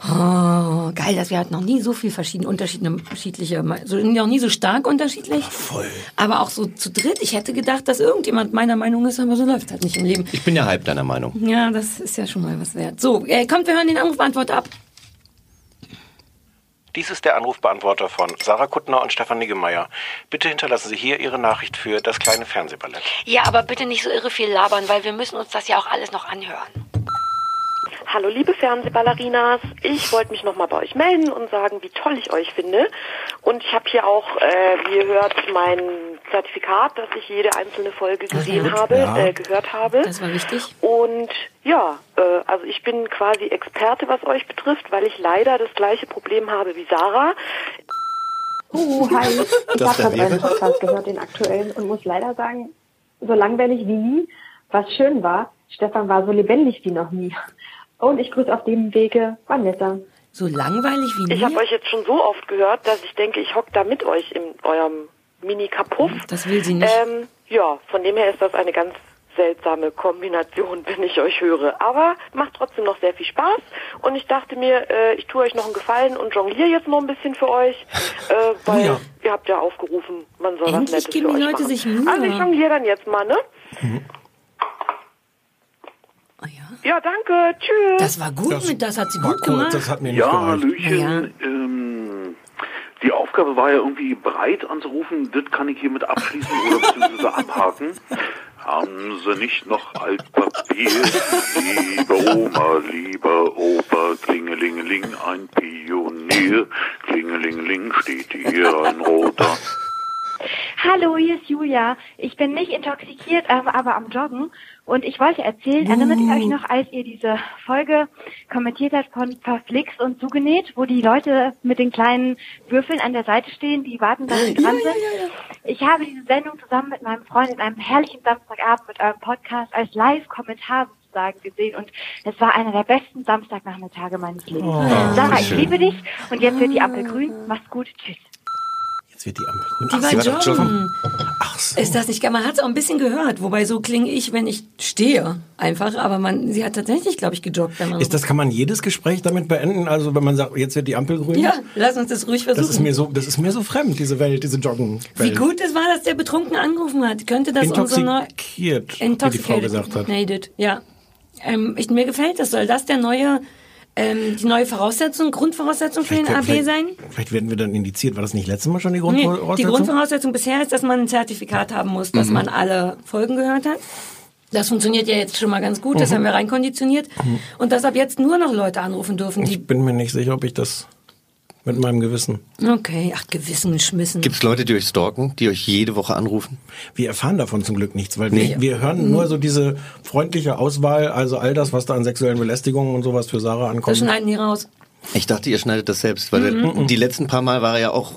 Oh, geil, dass wir hatten noch nie so viel verschiedene, unterschiedliche, so, noch nie so stark unterschiedlich. voll. Aber auch so zu dritt. Ich hätte gedacht, dass irgendjemand meiner Meinung ist, aber so läuft halt nicht im Leben. Ich bin ja halb deiner Meinung. Ja, das ist ja schon mal was wert. So, äh, kommt, wir hören den Anrufbeantworter ab. Dies ist der Anrufbeantworter von Sarah Kuttner und Stefan Niggemeier. Bitte hinterlassen Sie hier Ihre Nachricht für das kleine Fernsehballett. Ja, aber bitte nicht so irre viel labern, weil wir müssen uns das ja auch alles noch anhören. Hallo liebe Fernsehballerinas, ich wollte mich nochmal bei euch melden und sagen, wie toll ich euch finde. Und ich habe hier auch, äh, wie ihr hört, mein Zertifikat, dass ich jede einzelne Folge gesehen gut. habe, Ja. äh, gehört habe. Das war wichtig. Und ja, äh, also ich bin quasi Experte, was euch betrifft, weil ich leider das gleiche Problem habe wie Sarah. Oh, hi. Ich habe gerade euren? Podcast gehört, den aktuellen, und muss leider sagen, so langweilig wie nie. Was schön war, Stefan war so lebendig wie noch nie. Und ich grüße auf dem Wege Vanessa. So langweilig wie Ich habe euch jetzt schon so oft gehört, dass ich denke, ich hock da mit euch in eurem Mini-Kapuff. Das will sie nicht. Ähm, ja, von dem her ist das eine ganz seltsame Kombination, wenn ich euch höre. Aber macht trotzdem noch sehr viel Spaß. Und ich dachte mir, äh, ich tue euch noch einen Gefallen und jongliere jetzt noch ein bisschen für euch. Äh, weil ja. ihr habt ja aufgerufen, man soll Endlich was Nettes geben für die euch Leute machen. sich Mühe. Also ich jongliere dann jetzt mal, ne? Oh ja. Ja, danke. Tschüss. Das war gut, Das mit das hat sie gut gemacht. das hat mir nicht Ja. Hallöchen. Ja. Ähm, die Aufgabe war ja irgendwie breit anzurufen. Das kann ich hiermit abschließen oder beziehungsweise abhaken. Haben Sie nicht noch Altpapier? Liebe Oma, lieber Opa, klingelingeling, ein Pionier. Klingelingeling steht hier ein roter. Hallo, hier ist Julia. Ich bin nicht intoxikiert, ähm, aber am Joggen. Und ich wollte erzählen, erinnert ihr euch noch, als ihr diese Folge kommentiert habt von Verflixt und Zugenäht, wo die Leute mit den kleinen Würfeln an der Seite stehen, die warten, dass sie dran sind? Ich habe diese Sendung zusammen mit meinem Freund in einem herrlichen Samstagabend mit eurem Podcast als Live-Kommentar sozusagen gesehen und es war einer der besten Samstagnachmittage meines Lebens. Sarah, ich liebe dich und jetzt wird die Ampel grün. Mach's gut. Tschüss. Jetzt wird die Ampel grün. Die Ach, war doch joggen. Ach so. Ist das nicht geil? Man hat es auch ein bisschen gehört. Wobei so klinge ich, wenn ich stehe. Einfach. Aber man, sie hat tatsächlich, glaube ich, gejoggt. Ist das, kann man jedes Gespräch damit beenden? Also wenn man sagt, jetzt wird die Ampel grün? ja, lass uns das ruhig versuchen. Das ist mir so, das ist mir so fremd, diese Welt, diese Joggen. Wie gut es war, dass der betrunken angerufen hat. Könnte das unsere neue... Intoxikiert, wie die Frau gesagt hat. Intoxicated, ja. Ähm, ich, mir gefällt das. Soll das der neue, ähm, die neue Voraussetzung, Grundvoraussetzung für den AB sein? Vielleicht werden wir dann indiziert. War das nicht letztes Mal schon die Nee, Grundvoraussetzung? die Grundvoraussetzung bisher ist, dass man ein Zertifikat haben muss, Mhm. dass man alle Folgen gehört hat. Das funktioniert ja jetzt schon mal ganz gut, Mhm. das haben wir reinkonditioniert. Und dass ab jetzt nur noch Leute anrufen dürfen, die... ich bin mir nicht sicher, ob ich das mit meinem Gewissen. Okay, ach, Gewissen geschmissen. Gibt es Leute, die euch stalken, die euch jede Woche anrufen? Wir erfahren davon zum Glück nichts, weil Nee. wir, wir hören nur so diese freundliche Auswahl, also all das, was da an sexuellen Belästigungen und sowas für Sarah Das ankommt. schneiden die raus. Ich dachte, ihr schneidet das selbst, weil Mhm. die letzten paar Mal war er ja auch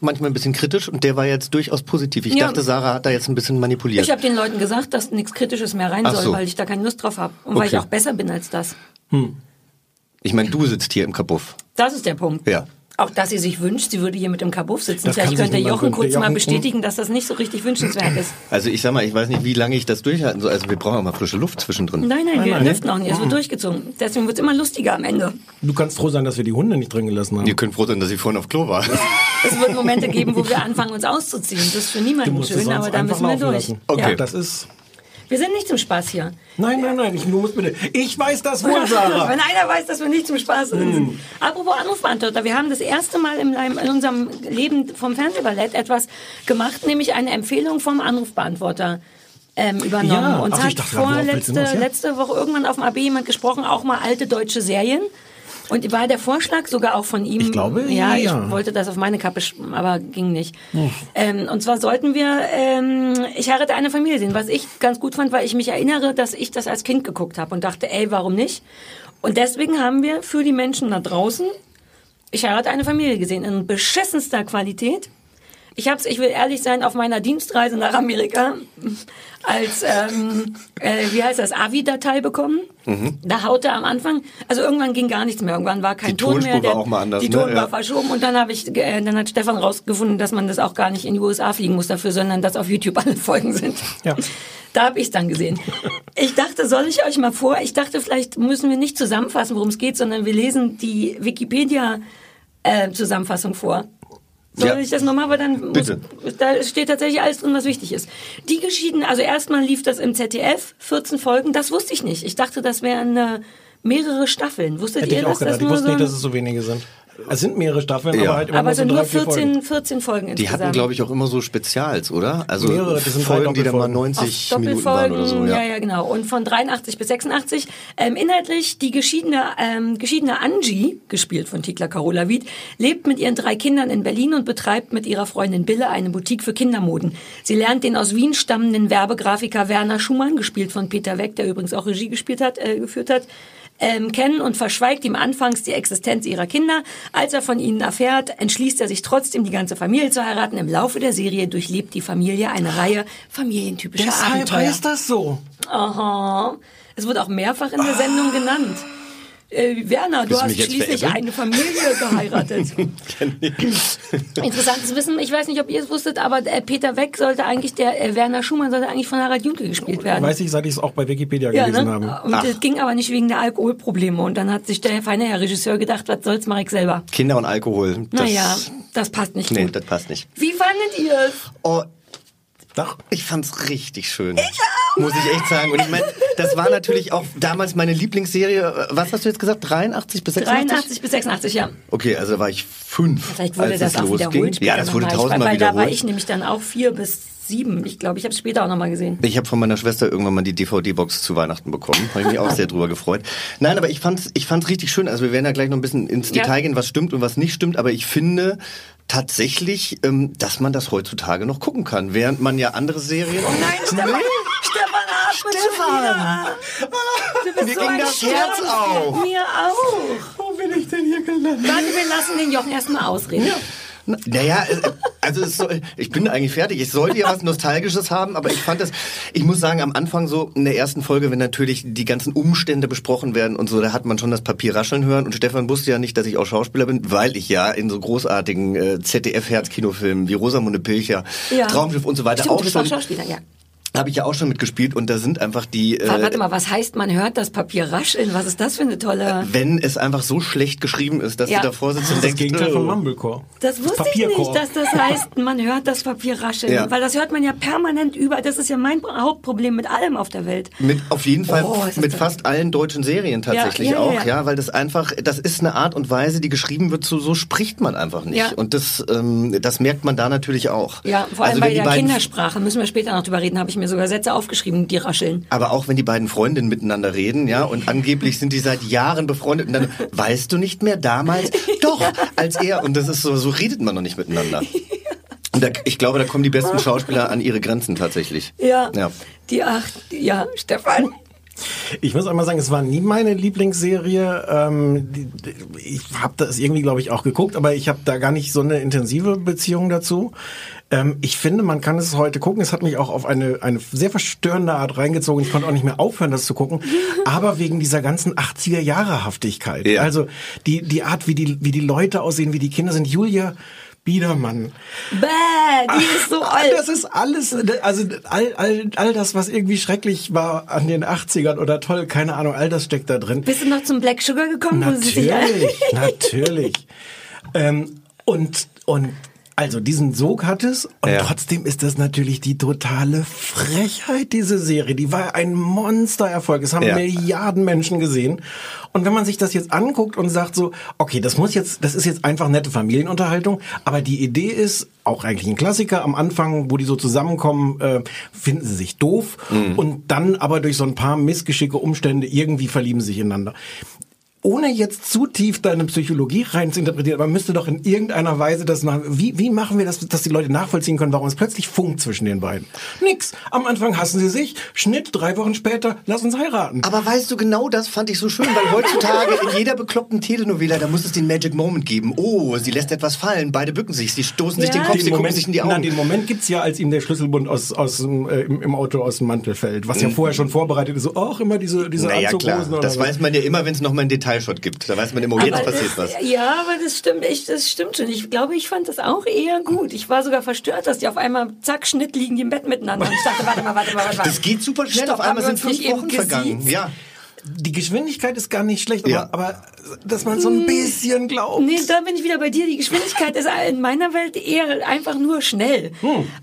manchmal ein bisschen kritisch und der war jetzt durchaus positiv. Ich Ja. dachte, Sarah hat da jetzt ein bisschen manipuliert. Ich habe den Leuten gesagt, dass nichts Kritisches mehr rein Ach soll, so. weil ich da keine Lust drauf habe. Und weil ich Okay. auch besser bin als das. Ich meine, du sitzt hier im Kabuff. Das ist der Punkt. Ja. Auch dass sie sich wünscht, sie würde hier mit dem Kabuff sitzen. Das Vielleicht könnte Jochen kurz mal Jochen, bestätigen, dass das nicht so richtig wünschenswert ist. Also ich sag mal, ich weiß nicht, wie lange ich das durchhalten soll. Also wir brauchen auch mal frische Luft zwischendrin. Nein, nein, wir nein. lüften auch nicht. Es wird durchgezogen. Deswegen wird es immer lustiger am Ende. Du kannst froh sein, dass wir die Hunde nicht drin gelassen haben. Ihr könnt froh sein, dass ich vorhin auf Klo war. Es wird Momente geben, wo wir anfangen, uns auszuziehen. Das ist für niemanden schön, aber da müssen wir durch. lassen. Okay. Ja. Das ist. Wir sind nicht zum Spaß hier. Nein, nein, nein, ich, du musst bitte. Ich weiß das wohl, Sarah. Wenn einer weiß, dass wir nicht zum Spaß sind. Hm. Apropos Anrufbeantworter, wir haben das erste Mal in, in unserem Leben vom Fernsehballett etwas gemacht, nämlich eine Empfehlung vom Anrufbeantworter. Ähm, übernommen. Ja. Uns hat dachte, vorletzte ja? letzte Woche irgendwann auf dem AB jemand gesprochen, auch mal alte deutsche Serien. Und war der Vorschlag sogar auch von ihm? Ich glaube, ja. ja. Ich wollte das auf meine Kappe, aber ging nicht. Ähm, und zwar sollten wir ähm, Ich heirate eine Familie sehen, was ich ganz gut fand, weil ich mich erinnere, dass ich das als Kind geguckt habe und dachte, ey, warum nicht? Und deswegen haben wir für die Menschen da draußen Ich heirate eine Familie gesehen in beschissenster Qualität. Ich hab's, ich will ehrlich sein, auf meiner Dienstreise nach Amerika als, ähm, äh, wie heißt das, AVI-Datei bekommen. Da haute am Anfang, also irgendwann ging gar nichts mehr. Irgendwann war kein Die Ton mehr. Tonspur war auch mal anders, Die ne? Ton Ja. war verschoben und dann habe ich, äh, dann hat Stefan rausgefunden, dass man das auch gar nicht in die USA fliegen muss dafür, sondern dass auf YouTube alle Folgen sind. Ja. Da habe ich dann gesehen. Ich dachte, soll ich euch mal vor? Ich dachte, vielleicht müssen wir nicht zusammenfassen, worum es geht, sondern wir lesen die Wikipedia-Zusammenfassung vor. Soll Ja. ich das nochmal? Aber dann muss, da steht tatsächlich alles drin, was wichtig ist. Die geschieden, also erstmal lief das im ZDF, 14 Folgen, das wusste ich nicht. Ich dachte, das wären äh, mehrere Staffeln. Wusstet Hätte ihr, ich auch dass das gedacht. Ich nur wusste so nicht, dass es so wenige sind. Es sind mehrere Staffeln, Ja. aber halt immer Aber nur so sind nur drei, vier 14, Folgen. 14 Folgen Die insgesamt. hatten, glaube ich, auch immer so Spezials, oder? Also Mehrere, das sind Folgen, die dann mal Doppelfolgen. 90 Auf Minuten waren Doppelfolgen, oder so. ja. ja, genau. Und von 83 bis 86. Ähm, inhaltlich die geschiedene, ähm, geschiedene Angie, gespielt von Tikla Carola Wied, lebt mit ihren drei Kindern in Berlin und betreibt mit ihrer Freundin Bille eine Boutique für Kindermoden. Sie lernt den aus Wien stammenden Werbegrafiker Werner Schumann, gespielt von Peter Weck, der übrigens auch Regie gespielt hat, äh, geführt hat, ähm, kennen und verschweigt ihm anfangs die Existenz ihrer Kinder. Als er von ihnen erfährt, entschließt er sich trotzdem, die ganze Familie zu heiraten. Im Laufe der Serie durchlebt die Familie eine Reihe familientypischer Deshalb Abenteuer. heißt das so. Aha. Es wird auch mehrfach in der Sendung genannt. Äh, Werner, du hast schließlich veräppeln? eine Familie geheiratet. Interessantes Wissen. Ich weiß nicht, ob ihr es wusstet, aber äh, Peter Weck sollte eigentlich, der äh, Werner Schumann sollte eigentlich von Harald Junke gespielt werden. Weiß ich, seit ich es auch bei Wikipedia ja, gelesen ne? habe. Und Ach. das ging aber nicht wegen der Alkoholprobleme. Und dann hat sich der feine Herr Regisseur gedacht, was soll's, mach ich selber. Kinder und Alkohol. Das, naja, das passt nicht Nee, gut. das passt nicht. Wie fandet ihr es? Oh, Doch. ich fand's richtig schön. Ich auch. Muss ich echt sagen. Und ich meine, das war natürlich auch damals meine Lieblingsserie. Was hast du jetzt gesagt? 83 bis 86? 83 bis 86, ja. Okay, also da war ich fünf. Vielleicht wurde als das es auch losging. wiederholt Ja, das wurde tausendmal weil, weil da war wiederholt. ich nämlich dann auch vier bis sieben. Ich glaube, ich habe es später auch nochmal gesehen. Ich habe von meiner Schwester irgendwann mal die DVD-Box zu Weihnachten bekommen. Habe ich mich auch sehr drüber gefreut. Nein, aber ich fand's, ich fand's richtig schön. Also wir werden ja gleich noch ein bisschen ins Ja. Detail gehen, was stimmt und was nicht stimmt. Aber ich finde tatsächlich, ähm, dass man das heutzutage noch gucken kann, während man ja andere Serien. Oh nein, Stefan! Stefan schon wieder. Du bist Mir so ging ein das Herz auf. Mir auch. Wo bin ich denn hier gelandet? Warte, wir lassen den Jochen erstmal ausreden. Na- Naja, äh, also soll, ich bin eigentlich fertig. Ich sollte ja was Nostalgisches haben, aber ich fand das, ich muss sagen, am Anfang so in der ersten Folge, wenn natürlich die ganzen Umstände besprochen werden und so, da hat man schon das Papier rascheln hören. Und Stefan wusste ja nicht, dass ich auch Schauspieler bin, weil ich ja in so großartigen äh, ZDF-Herzkinofilmen wie Rosamunde Pilcher, Ja. Traumschiff und so weiter Stimmt, auch schon, Schauspieler, ja. Habe ich ja auch schon mitgespielt und da sind einfach die... Äh, Warte mal, was heißt, man hört das Papier rascheln? Was ist das für eine tolle... wenn es einfach so schlecht geschrieben ist, dass Ja. du davor sitzt Das und ist das denkst, Gegenteil von. Mumblecore. Das wusste ich Papierkorb. nicht, dass das heißt, man hört das Papier rascheln. Ja. Weil das hört man ja permanent über. Das ist ja mein Hauptproblem mit allem auf der Welt. Mit auf jeden Fall Oh, das mit toll. fast allen deutschen Serien tatsächlich Ja, ja, auch, ja, ja. ja. weil das einfach, das ist eine Art und Weise, die geschrieben wird, so, so spricht man einfach nicht. Ja. Und das, ähm, das merkt man da natürlich auch. Ja, vor allem Also bei der beiden- Kindersprache, müssen wir später noch drüber reden, habe ich mir sogar Sätze aufgeschrieben, die rascheln. Aber auch wenn die beiden Freundinnen miteinander reden, ja, und angeblich sind die seit Jahren befreundet und dann, weißt du nicht mehr damals? Doch, als er. Und das ist so, so redet man noch nicht miteinander. Und da, ich glaube, da kommen die besten Schauspieler an ihre Grenzen tatsächlich. Ja. Ja. Die acht, ja, Stefan. Ich muss einmal sagen, es war nie meine Lieblingsserie. Ähm, ich habe das irgendwie, glaube ich, auch geguckt, aber ich habe da gar nicht so eine intensive Beziehung dazu. Ähm, ich finde, man kann es heute gucken. Es hat mich auch auf eine, eine sehr verstörende Art reingezogen. Ich konnte auch nicht mehr aufhören, das zu gucken. Aber wegen dieser ganzen 80er-Jahre-Haftigkeit. Ja. Also die, die Art, wie die, wie die Leute aussehen, wie die Kinder sind. Julia Biedermann. Bäh, die ist so alt. Das ist alles, also all, all, all das, was irgendwie schrecklich war an den 80ern oder toll, keine Ahnung, all das steckt da drin. Bist du noch zum Black Sugar gekommen? Natürlich, natürlich. Ähm, und, und also diesen Sog hat es und Ja. trotzdem ist das natürlich die totale Frechheit, diese Serie. Die war ein Monstererfolg. Es haben Ja. Milliarden Menschen gesehen. Und wenn man sich das jetzt anguckt und sagt so, okay, das muss jetzt, das ist jetzt einfach nette Familienunterhaltung, aber die Idee ist, auch eigentlich ein Klassiker, am Anfang, wo die so zusammenkommen, äh, finden sie sich doof und dann aber durch so ein paar missgeschicke Umstände irgendwie verlieben sie sich ineinander ohne jetzt zu tief deine Psychologie rein zu interpretieren, man müsste doch in irgendeiner Weise das machen. Wie, wie machen wir das, dass die Leute nachvollziehen können, warum es plötzlich funkt zwischen den beiden? Nix. Am Anfang hassen sie sich, Schnitt, drei Wochen später, lass uns heiraten. Aber weißt du, genau das fand ich so schön, weil heutzutage in jeder bekloppten Telenovela, da muss es den Magic Moment geben. Oh, sie lässt etwas fallen, beide bücken sich, sie stoßen sich Ja. den Kopf, Den sie gucken Moment, sich in die na, Augen. den Moment gibt's ja, als ihm der Schlüsselbund aus, aus dem, äh, im, im Auto aus dem Mantel fällt, was ja vorher schon vorbereitet ist. So, auch immer diese, diese Mhm. naja, klar, Anzughosen oder das was. weiß man ja immer, wenn es noch mal einen Detailshot gibt. Da weiß man immer, oh, jetzt Aber passiert das, was. Ja, aber das stimmt, ich, das stimmt schon. Ich glaube, ich fand das auch eher gut. Ich war sogar verstört, dass die auf einmal, zack, Schnitt, liegen die im Bett miteinander. Und ich dachte, warte mal, warte mal, warte mal. Das geht super schnell, Stopp, auf einmal sind fünf Wochen vergangen. Ja. Die Geschwindigkeit ist gar nicht schlecht, Ja. aber, aber dass man so ein bisschen glaubt. Nee, da bin ich wieder bei dir. Die Geschwindigkeit ist in meiner Welt eher einfach nur schnell.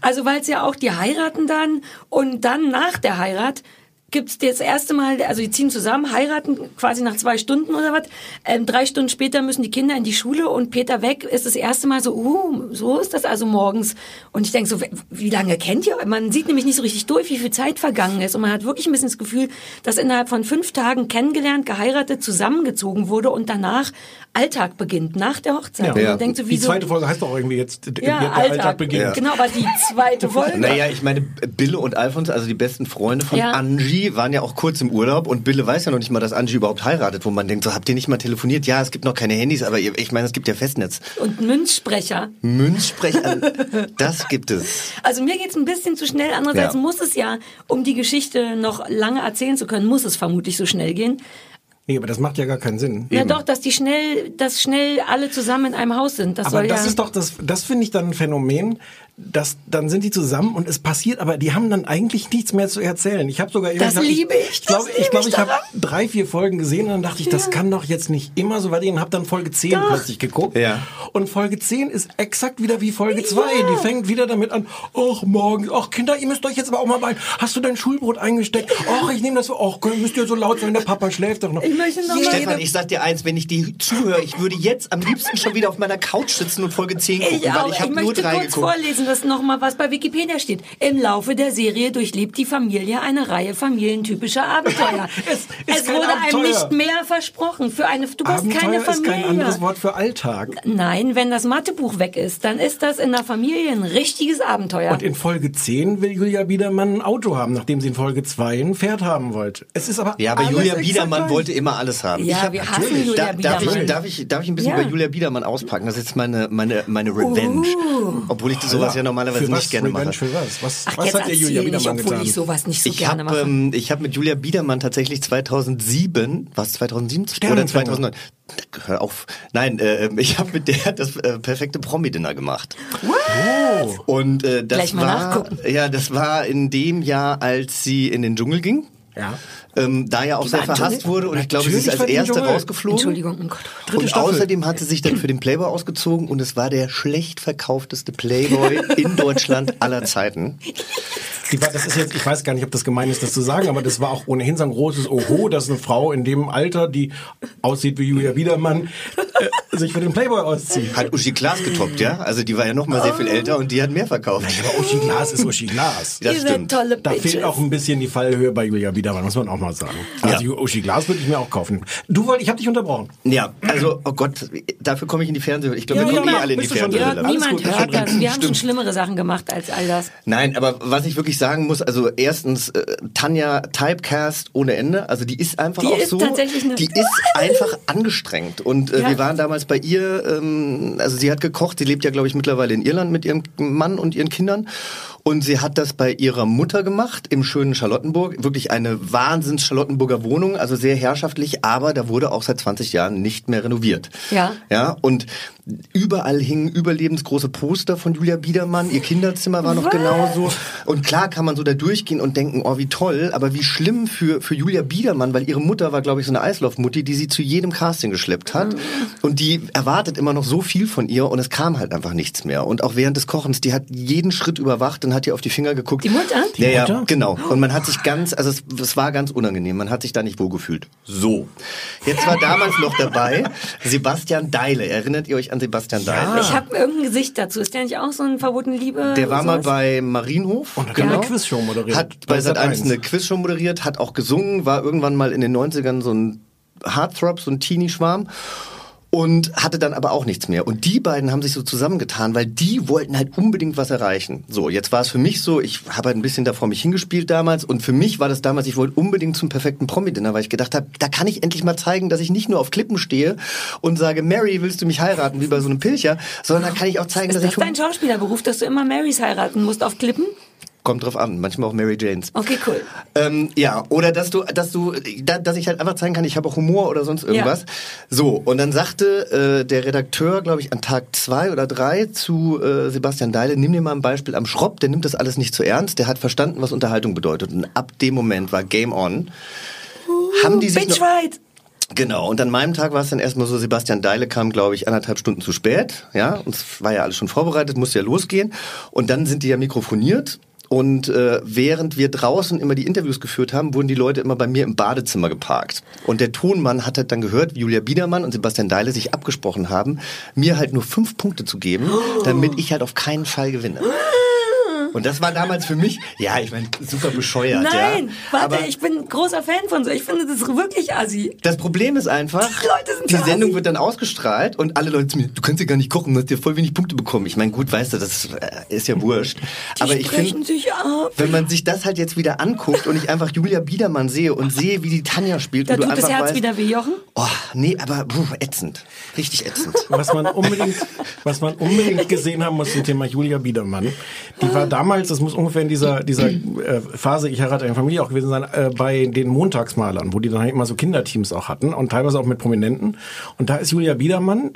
Also weil es ja auch, die heiraten dann und dann nach der Heirat gibt's das erste Mal, also die ziehen zusammen, heiraten quasi nach zwei Stunden oder was. Ähm, drei Stunden später müssen die Kinder in die Schule und Peter weg ist das erste Mal so, uh, so ist das also morgens. Und ich denke so, wie- lange kennt ihr? Man sieht nämlich nicht so richtig durch, wie viel Zeit vergangen ist. Und man hat wirklich ein bisschen das Gefühl, dass innerhalb von fünf Tagen kennengelernt, geheiratet, zusammengezogen wurde und danach Alltag beginnt, nach der Hochzeit. Man denkt so, Die zweite Folge heißt doch irgendwie jetzt, der ja, der Alltag, Alltag beginnt. Genau, aber die zweite Folge. Naja, ich meine, Bille und Alfons, also die besten Freunde von Ja. Angie, waren ja auch kurz im Urlaub und Bille weiß ja noch nicht mal, dass Angie überhaupt heiratet, wo man denkt, so habt ihr nicht mal telefoniert? Ja, es gibt noch keine Handys, aber ihr- ich meine, es gibt ja Festnetz. Und Münzsprecher. Münzsprecher, das gibt es. Also mir geht's ein bisschen zu schnell. Andererseits Ja. muss es ja, um die Geschichte noch lange erzählen zu können, muss es vermutlich so schnell gehen. Nee, aber das macht ja gar keinen Sinn. Ja doch, dass die schnell, dass schnell alle zusammen in einem Haus sind. Das Aber soll das ja. ist doch das, das finde ich dann ein Phänomen, dass dann sind die zusammen und es passiert, aber die haben dann eigentlich nichts mehr zu erzählen. Ich habe sogar Das liebe ich, Ich glaube, das ich, glaube, ich ich habe drei, vier Folgen gesehen und dann dachte ich, das kann doch jetzt nicht immer so weitergehen. Habe dann Folge 10 Doch. plötzlich geguckt. Ja. Und Folge 10 ist exakt wieder wie Folge 2. Die fängt wieder damit an, ach morgen, ach Kinder, ihr müsst euch jetzt aber auch mal bei. Hast du dein Schulbrot eingesteckt? Ach, ich nehme das so, ach, müsst ihr so laut sein, der Papa schläft doch noch. Ich möchte noch mal Stefan, ich sag dir eins, wenn ich die zuhöre, ich würde jetzt am liebsten schon wieder auf meiner Couch sitzen und Folge 10 gucken, Ich, weil auch. ich ich habe nur drei kurz geguckt. vorlesen, dass noch mal was bei Wikipedia steht. Im Laufe der Serie durchlebt die Familie eine Reihe familientypischer Abenteuer. Es ist kein wurde Abenteuer. einem nicht mehr versprochen. Für eine, du hast Abenteuer keine ist Familie. kein anderes Wort für Alltag. Nein, wenn das Mathebuch weg ist, dann ist das in der Familie ein richtiges Abenteuer. Und in Folge 10 will Julia Biedermann ein Auto haben, nachdem sie in Folge 2 ein Pferd haben wollte. Es ist aber Ja, aber Julia Biedermann gleich. wollte immer alles haben. Ja, ich hab, wir hassen Julia da, darf, ich, Biedermann. darf, ich, darf ich ein bisschen Ja. über Julia Biedermann auspacken? Das ist jetzt meine, meine, meine Revenge. Obwohl ich sowas ja normalerweise für was? nicht gerne Revenge mache. Für was? Was, Ach, was hat dir Julia nicht, Biedermann obwohl getan? ich sowas nicht so Ich gerne habe mache. ähm, ich hab mit Julia Biedermann tatsächlich 2007, was 2007 oder Sternenfänger. 2009? Hör auf. Nein, äh, ich habe mit der das äh, perfekte Promi-Dinner gemacht. Und äh, das Gleich mal war nachgucken. ja, das war in dem Jahr, als sie in den Dschungel ging. Ja. Ähm, da ja auch Die sehr verhasst Dschungel? wurde und ich glaube, sie ist als war die im erste rausgeflogen. Entschuldigung, oh Gott. Dritte und Staffel. außerdem hat sie sich dann für den Playboy ausgezogen und es war der schlecht verkaufteste Playboy in Deutschland aller Zeiten. Die war, das ist jetzt, ich weiß gar nicht, ob das gemein ist, das zu sagen, aber das war auch ohnehin so ein großes Oho, dass eine Frau in dem Alter, die aussieht wie Julia Biedermann, äh, sich für den Playboy auszieht. Hat Uschi Glas getoppt, ja? Also die war ja noch mal sehr viel älter und die hat mehr verkauft. Aber Uschi Glas ist Uschi Glas. Das seid stimmt. tolle Da Bitches. fehlt auch ein bisschen die Fallhöhe bei Julia Biedermann, muss man auch mal sagen. Also Ja. Uschi Glas würde ich mir auch kaufen. Du wolltest, ich habe dich unterbrochen. Ja, also, oh Gott, dafür komme ich in die Fernseh. Ich glaube, Ja, wir kommen eh alle in die drin? Ja, Alles niemand gut, hört das. Wir haben schon schlimmere Sachen gemacht als all das. Nein, aber was ich wirklich sagen muss, also erstens, äh, Tanja Typecast ohne Ende, also die ist einfach Die auch ist so, tatsächlich eine- die ist einfach angestrengt und äh, Ja. wir waren damals bei ihr, ähm, also sie hat gekocht, sie lebt ja glaube ich mittlerweile in Irland mit ihrem Mann und ihren Kindern und sie hat das bei ihrer Mutter gemacht im schönen Charlottenburg, wirklich eine wahnsinns Charlottenburger Wohnung, also sehr herrschaftlich, aber da wurde auch seit 20 Jahren nicht mehr renoviert. Ja. Ja, und überall hingen überlebensgroße Poster von Julia Biedermann. Ihr Kinderzimmer war noch Was? genauso. Und klar kann man so da durchgehen und denken, oh, wie toll, aber wie schlimm für, für Julia Biedermann, weil ihre Mutter war, glaube ich, so eine Eislaufmutti, die sie zu jedem Casting geschleppt hat. Und die erwartet immer noch so viel von ihr und es kam halt einfach nichts mehr. Und auch während des Kochens, die hat jeden Schritt überwacht und hat ihr auf die Finger geguckt. Die Mutter? Die ja, Mutter? ja, genau. Und man hat sich ganz, also es, es war ganz unangenehm. Man hat sich da nicht wohl gefühlt. So. Jetzt war damals noch dabei Sebastian Deile. Erinnert ihr euch an Sebastian Deile? Ich habe irgendein Gesicht dazu. Ist der nicht auch so ein verbotene Liebe? Der war mal bei Marienhof. Und hat eine Quizshow moderiert. Hat bei Bei Sat 1 Sat.1. eine Quizshow moderiert, hat auch gesungen, war irgendwann mal in den 90ern so ein Heartthrob, so ein Teenie-Schwarm. Und hatte dann aber auch nichts mehr. Und die beiden haben sich so zusammengetan, weil die wollten halt unbedingt was erreichen. So, jetzt war es für mich so, ich habe halt ein bisschen da vor mich hingespielt damals. Und für mich war das damals, ich wollte unbedingt zum perfekten Promi-Dinner, weil ich gedacht habe, da kann ich endlich mal zeigen, dass ich nicht nur auf Klippen stehe und sage, Mary, willst du mich heiraten, wie bei so einem Pilcher, sondern da kann ich auch zeigen, Ist dass das ich... dein Schauspielerberuf, dass du immer Marys heiraten musst auf Klippen? Kommt drauf an, manchmal auch Mary Janes. Okay, cool. Ähm, ja, oder dass du, dass du, da, dass ich halt einfach zeigen kann, ich habe auch Humor oder sonst irgendwas. Ja. So, und dann sagte äh, der Redakteur, glaube ich, an Tag zwei oder drei zu äh, Sebastian Deile, nimm dir mal ein Beispiel am Schropp, der nimmt das alles nicht zu ernst, der hat verstanden, was Unterhaltung bedeutet. Und ab dem Moment war Game On. Haben die sich Bitch noch, right. Genau, und an meinem Tag war es dann erstmal so, Sebastian Deile kam, glaube ich, anderthalb Stunden zu spät. Ja, und es war ja alles schon vorbereitet, musste ja losgehen. Und dann sind die ja mikrofoniert. Und äh, während wir draußen immer die Interviews geführt haben, wurden die Leute immer bei mir im Badezimmer geparkt. Und der Tonmann hat halt dann gehört, wie Julia Biedermann und Sebastian Deile sich abgesprochen haben, mir halt nur fünf Punkte zu geben, damit ich halt auf keinen Fall gewinne. Und das war damals für mich, ja, ich meine, super bescheuert. Nein, ja. warte, Aber ich bin ein großer Fan von so. Ich finde das wirklich assi. das Problem ist einfach, Die Leute sind die so Sendung assi. wird dann ausgestrahlt und alle Leute zu mir, du kannst ja gar nicht kochen, du hast ja voll wenig Punkte bekommen. Ich meine, gut, weißt du, das äh, ist ja wurscht. Die Aber ich finde, wenn man sich das halt jetzt wieder anguckt und ich einfach Julia Biedermann sehe und sehe, wie die Tanja spielt Da und du tut das einfach Herz weißt, wieder wie Jochen. oh, nee, aber puh, ätzend. Richtig ätzend. Was man unbedingt, was man unbedingt gesehen haben muss zum Thema Julia Biedermann. Die war damals, das muss ungefähr in dieser, dieser äh, Phase, ich heirate eine Familie auch gewesen sein, äh, bei den Montagsmalern, wo die dann halt immer so Kinderteams auch hatten und teilweise auch mit Prominenten. Und da ist Julia Biedermann.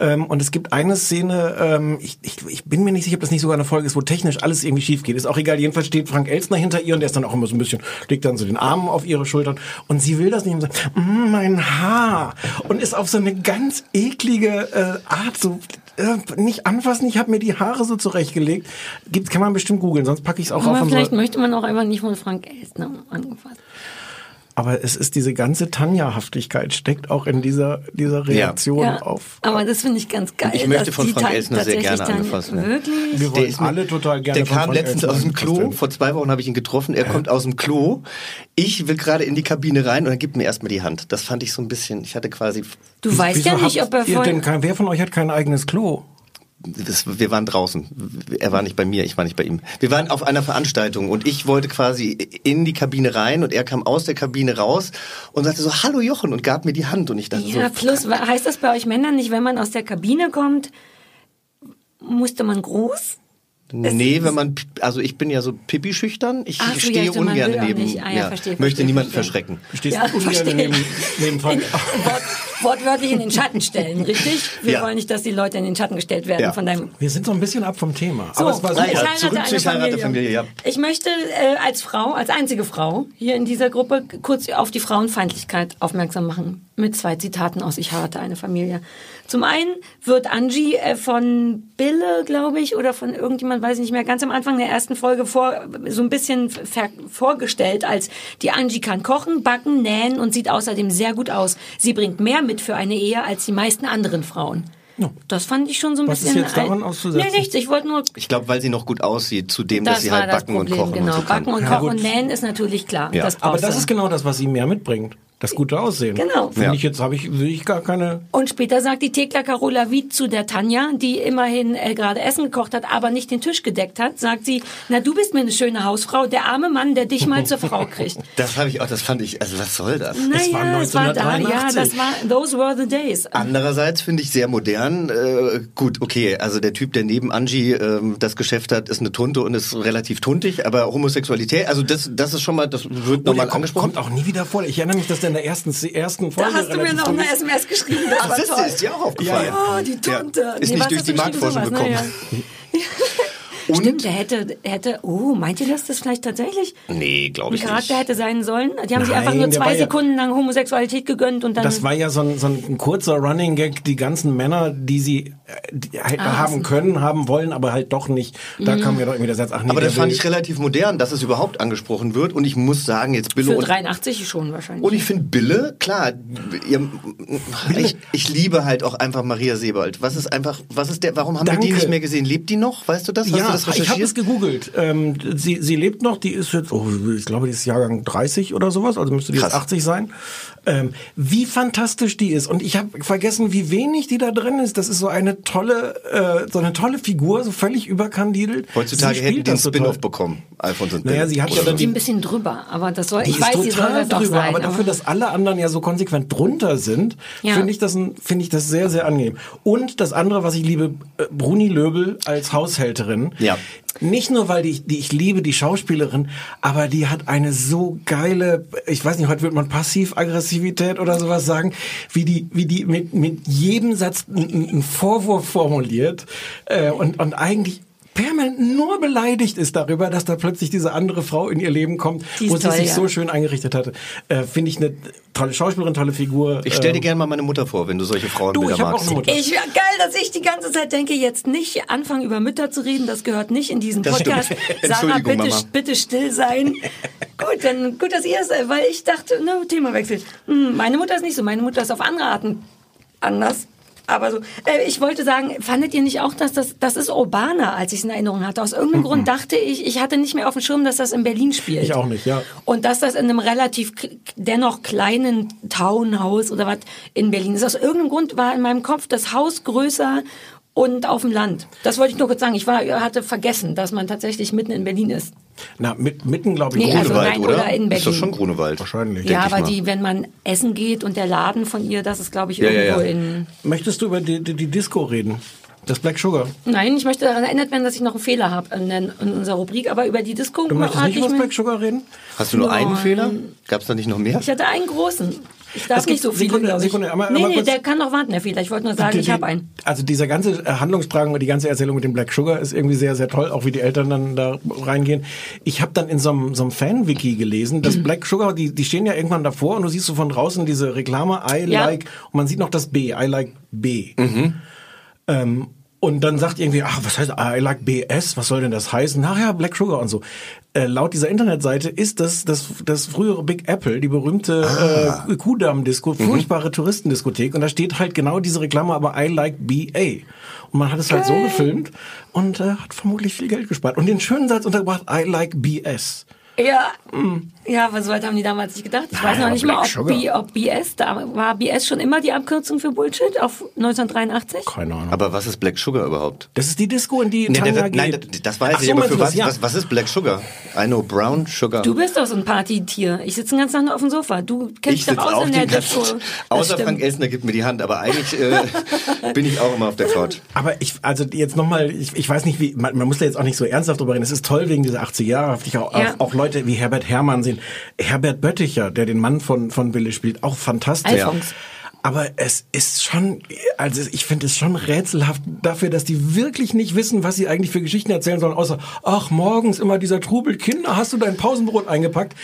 Ähm, und es gibt eine Szene, ähm, ich, ich, ich bin mir nicht sicher, ob das nicht sogar eine Folge ist, wo technisch alles irgendwie schief geht. Ist auch egal, jedenfalls steht Frank Elstner hinter ihr und der ist dann auch immer so ein bisschen, legt dann so den Arm auf ihre Schultern und sie will das nicht und sagt, mm, mein Haar. Und ist auf so eine ganz eklige äh, Art so äh, nicht anfassen, ich habe mir die Haare so zurechtgelegt. Gibt, kann man bestimmt googeln, sonst packe ich es auch auf Aber vielleicht möchte man auch einfach nicht von Frank Elstner angefasst. Aber es ist diese ganze Tanja-Haftigkeit steckt auch in dieser, dieser Reaktion Ja, auf. aber das finde ich ganz geil. Ich möchte von Frank Elstner sehr gerne angefasst werden. Wirklich? Wir wollen alle total gerne Der von kam Frank letztens Elstner aus dem Klo. Vor zwei Wochen habe ich ihn getroffen. Er kommt aus dem Klo. Ich will gerade in die Kabine rein und er gibt mir erstmal die Hand. Das fand ich so ein bisschen. Ich hatte quasi. Du weißt ja nicht, ob er ihr voll... denn kein, wer von euch hat kein eigenes Klo? Das, wir waren draußen. Er war nicht bei mir, ich war nicht bei ihm. Wir waren auf einer Veranstaltung und ich wollte quasi in die Kabine rein und er kam aus der Kabine raus und sagte so, hallo Jochen und gab mir die Hand und ich dachte Ja, so, plus wa- heißt das bei euch Männern nicht, wenn man aus der Kabine kommt, musste man groß? Nee, wenn man, also ich bin ja so pipi-schüchtern, ich Ach so, ja, stehe stimmt, man ungern neben, nicht. Ah, ja, verstehe, möchte verstehe, niemanden verstehe. verschrecken. Du stehst Ja, ungern verstehe. neben, neben Frank. Wort, wortwörtlich in den Schatten stellen, richtig? Wir Ja. wollen nicht, dass die Leute in den Schatten gestellt werden Ja. von deinem Wir sind so ein bisschen ab vom Thema. So, Aber es war super. ich ja, heirate zurück eine zu Ich heirate Familie. Familie, ja. Ich möchte äh, als Frau, als einzige Frau hier in dieser Gruppe kurz auf die Frauenfeindlichkeit aufmerksam machen. Mit zwei Zitaten aus Ich heirate eine Familie. Zum einen wird Angie äh, von Bille, glaube ich, oder von irgendjemand, weiß ich nicht mehr, ganz am Anfang der ersten Folge vor, so ein bisschen vorgestellt als die Angie kann kochen, backen, nähen und sieht außerdem sehr gut aus. Sie bringt mehr mit für eine Ehe als die meisten anderen Frauen. Das fand ich schon so ein Was ist bisschen... jetzt daran auszusetzen? Nee, nichts. Ich wollte nur Ich glaube, weil sie noch gut aussieht, zu dem, dass das sie war halt das backen Problem, und kochen genau. und so kann. Backen und Ja, Kochen und. Nähen ist natürlich klar. Ja. Das Aber das ist genau das, was sie mehr mitbringt. Das gute Aussehen. Genau. Finde Ja. ich jetzt, habe ich, will ich gar keine. Und später sagt die Thekla Carola Wied zu der Tanja, die immerhin äh, gerade Essen gekocht hat, aber nicht den Tisch gedeckt hat, sagt sie, na du bist mir eine schöne Hausfrau, der arme Mann, der dich mal zur Frau kriegt. Das habe ich auch, das fand ich, also was soll das? Naja, es war da, ja, 1983. das war, those were the days. Andererseits finde ich sehr modern. Äh, gut, okay, also der Typ, der neben Angie ähm, das Geschäft hat, ist eine Tunte und ist relativ tuntig, aber Homosexualität, also das, das ist schon mal, das wird nochmal angesprochen. kommt auch nie wieder vor. Ich erinnere mich, dass der in der ersten, ersten Folge Da hast du mir noch eine SMS geschrieben, das Ach, war siehste, toll. ist dir auch aufgefallen. Oh, die Tunte. Ja. Ist Nee, nicht durch die? Marktforschung gekommen. Ja. Stimmt, der hätte, hätte, oh, meint ihr, dass das vielleicht tatsächlich Nee, glaube ein ich Charakter nicht. hätte sein sollen? Die haben sich Nein, einfach nur zwei ja- Sekunden lang Homosexualität gegönnt und dann. Das war ja so ein, so ein kurzer Running Gag, die ganzen Männer, die sie äh, die Ah, haben können, haben wollen, aber halt doch nicht. Da Mhm. kam mir doch irgendwie der Satz, ach nee, Aber das fand ich relativ modern, dass es überhaupt angesprochen wird. Und ich muss sagen, jetzt Bille für und 83 schon wahrscheinlich. Und ich finde Bille, klar, ihr, ich, ich liebe halt auch einfach Maria Sebald. Was ist einfach, was ist der, warum haben wir die Danke. nicht mehr gesehen? Lebt die noch? Weißt du das? Hast ja, du das ich habe recherchiert? es gegoogelt. Ähm, sie, sie lebt noch, die ist jetzt, oh, ich glaube, die ist Jahrgang 30 oder sowas, also müsste die jetzt Krass. 80 sein. Ähm, wie fantastisch die ist. Und ich habe vergessen, wie wenig die da drin ist. Das ist so eine tolle, äh, so eine tolle Figur, so völlig überkandidelt. Heutzutage hätten die einen das total. Spin-off bekommen, Alfons und Naja, sie hat ja dann so. die ein bisschen drüber, aber das soll, Die ich ist weiß, die soll total das doch drüber, sein. aber dafür, dass alle anderen ja so konsequent drunter sind, Ja. finde ich das finde ich das sehr sehr angenehm. Und das andere, was ich liebe, äh, Bruni Löbel als Haushälterin. Ja. Nicht nur, weil die, die ich liebe die Schauspielerin, aber die hat eine so geile, ich weiß nicht, heute wird man Passiv-Aggressivität oder sowas sagen, wie die, wie die mit, mit jedem Satz einen Vorwurf formuliert äh, und, und eigentlich permanent nur beleidigt ist darüber, dass da plötzlich diese andere Frau in ihr Leben kommt, wo sie toll, sich ja. so schön eingerichtet hatte. Äh, Finde ich eine tolle Schauspielerin, tolle Figur. Ich stell dir Ähm, gerne mal meine Mutter vor, wenn du solche Frauenbilder Du, ich hab auch magst. eine Mutter. Ich wäre geil, dass ich die ganze Zeit denke, jetzt nicht anfangen über Mütter zu reden, das gehört nicht in diesen. Podcast. Sarah, Entschuldigung, bitte, Mama. bitte still sein. gut, dann gut, dass ihr es, weil ich dachte, ne, Themawechsel. Hm, meine Mutter ist nicht so, meine Mutter ist auf andere Arten anders. Aber so, äh, ich wollte sagen, fandet ihr nicht auch, dass das, das ist urbaner, als ich es in Erinnerung hatte? Aus irgendeinem Grund dachte ich, ich hatte nicht mehr auf dem Schirm, dass das in Berlin spielt. Ich auch nicht, ja. Und dass das in einem relativ dennoch kleinen Townhaus oder was in Berlin ist. Aus irgendeinem Grund war in meinem Kopf das Haus größer und auf dem Land. Das wollte ich nur kurz sagen. Ich war, hatte vergessen, dass man tatsächlich mitten in Berlin ist. Na, mit, mitten, glaube ich, Nee, also Grunewald, nein, oder? oder in Ist doch Berlin. schon Grunewald. Wahrscheinlich. ja, aber die, wenn man essen geht und der Laden von ihr, das ist, glaube ich, Ja, ja, irgendwo ja. in. Möchtest du über die, die, die Disco reden? Das Black Sugar. Nein, ich möchte daran erinnert werden, dass ich noch einen Fehler habe in, unserer Rubrik, aber über die Disco Du möchtest nicht ich über das Black Sugar reden? Hast du nur einen Nein. Fehler? Gab es da nicht noch mehr? Ich hatte einen großen. Ich darf Es nicht so viele, Sekunde. Sekunde, aber- nee, aber nee, der kann noch warten, der Fehler. Ich wollte nur sagen, Die- ich habe einen. Also dieser ganze Handlungsstrang und die ganze Erzählung mit dem Black Sugar ist irgendwie sehr, sehr toll, auch wie die Eltern dann da reingehen. Ich habe dann in so einem, so einem Fan-Wiki gelesen, Mhm. dass Black Sugar, die, die stehen ja irgendwann davor und du siehst so von draußen diese Reklame, I Ja. like, und man sieht noch das B, I like B. Mhm. Ähm, und dann sagt irgendwie, ach, was heißt I like BS? Was soll denn das heißen? Ach ja, Black Sugar und so. Äh, laut dieser Internetseite ist das, das das frühere Big Apple, die berühmte Ah. äh, Kudamm-Disco, Mhm. furchtbare Touristendiskothek. Und da steht halt genau diese Reklame, aber I like BA. Und man hat es halt so gefilmt und äh, hat vermutlich viel Geld gespart. Und den schönen Satz untergebracht, I like BS. Ja, ja, aber so weit haben die damals nicht gedacht. Ich weiß noch nicht mal, ob. B, ob BS, da war BS schon immer die Abkürzung für Bullshit auf 1983? Keine Ahnung. Aber was ist Black Sugar überhaupt? das ist die Disco, in die Nee, Tanja das, geht. nein, das, das weiß Ach ich, so, aber für was? Ja. was, was ist Black Sugar? I know Brown Sugar. Du bist doch so ein Partytier. Ich sitze den ganzen Tag nur auf dem Sofa. Du kennst ich dich doch aus in der Disco. Außer stimmt. Frank Elsner gibt mir die Hand, aber eigentlich äh, bin ich auch immer auf der Couch. Aber ich, also jetzt nochmal, ich, ich weiß nicht, wie, man, man muss da jetzt auch nicht so ernsthaft drüber reden. Es ist toll wegen dieser 80er Jahre, ich auch, Ja. auch, auch Leute wie Herbert Herrmann sehen. Herbert Bötticher, der den Mann von, von Wille spielt, auch fantastisch. Alfons. Aber es ist schon, also ich finde es schon rätselhaft dafür, dass die wirklich nicht wissen, was sie eigentlich für Geschichten erzählen sollen, außer, ach, morgens immer dieser Trubel, Kinder, hast du dein Pausenbrot eingepackt?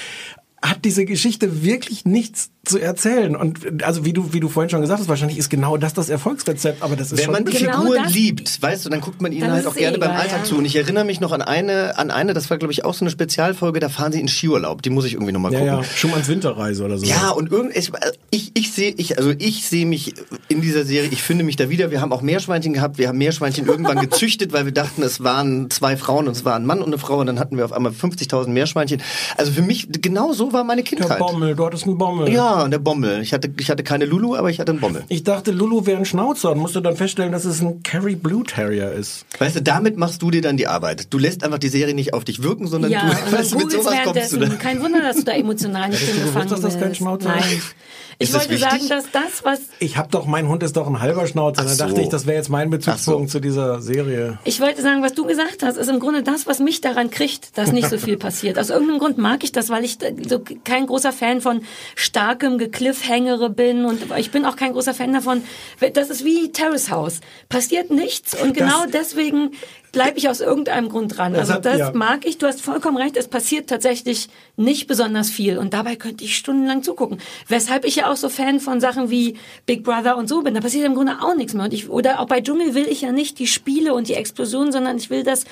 Hat diese Geschichte wirklich nichts zu erzählen? Und also wie du, wie du vorhin schon gesagt hast, wahrscheinlich ist genau das das Erfolgsrezept, aber das ist Wenn schon man die Genau Figuren liebt, weißt du, dann guckt man ihnen halt auch gerne beim egal, Alltag ja. zu. Und ich erinnere mich noch an eine, an eine, das war glaube ich auch so eine Spezialfolge, da fahren sie in Skiurlaub. Die muss ich irgendwie nochmal Ja, gucken. ja, Schumanns Winterreise oder so. Ja, und irgend, ich, ich, ich sehe, ich, also ich sehe mich in dieser Serie, ich finde mich da wieder. Wir haben auch Meerschweinchen gehabt, wir haben Meerschweinchen irgendwann gezüchtet, weil wir dachten, es waren zwei Frauen und es war ein Mann und eine Frau und dann hatten wir auf einmal 50.000 Meerschweinchen. Also für mich, genau so war meine Der Kindheit. Bommel, du hattest einen Bommel. Ja, und der Bommel. Ich hatte, ich hatte keine Lulu, aber ich hatte einen Bommel. Ich dachte, Lulu wäre ein Schnauzer und musste dann feststellen, dass es ein Kerry Blue Terrier ist. Weißt du, damit machst du dir dann die Arbeit. Du lässt einfach die Serie nicht auf dich wirken, sondern Ja, du, weißt du, mit sowas kommst du da. Kein Wunder, dass du da emotional nicht drin du gefangen gewusst, dass das kein bist. Schnauzer Nein. Ich Ist das wollte sagen, dass das, was Ich hab doch, mein Hund ist doch ein halber Schnauzer. Ach Dann so. dachte ich, das wäre jetzt mein Bezugspunkt so. zu dieser Serie. Ich wollte sagen, was du gesagt hast, ist im Grunde das, was mich daran kriegt, dass nicht so viel passiert. Aus irgendeinem Grund mag ich das, weil ich so kein großer Fan von starkem Gekliffhängere bin und ich bin auch kein großer Fan davon. Das ist wie Terrace House. Passiert nichts und genau deswegen bleibe ich aus irgendeinem Grund dran. Also das ja. mag ich. Du hast vollkommen recht. Es passiert tatsächlich nicht besonders viel und dabei könnte ich stundenlang zugucken. Weshalb ich ja auch so Fan von Sachen wie Big Brother und so bin. Da passiert im Grunde auch nichts mehr. Und ich, oder auch bei Dschungel will ich ja nicht die Spiele und die Explosionen, sondern ich will das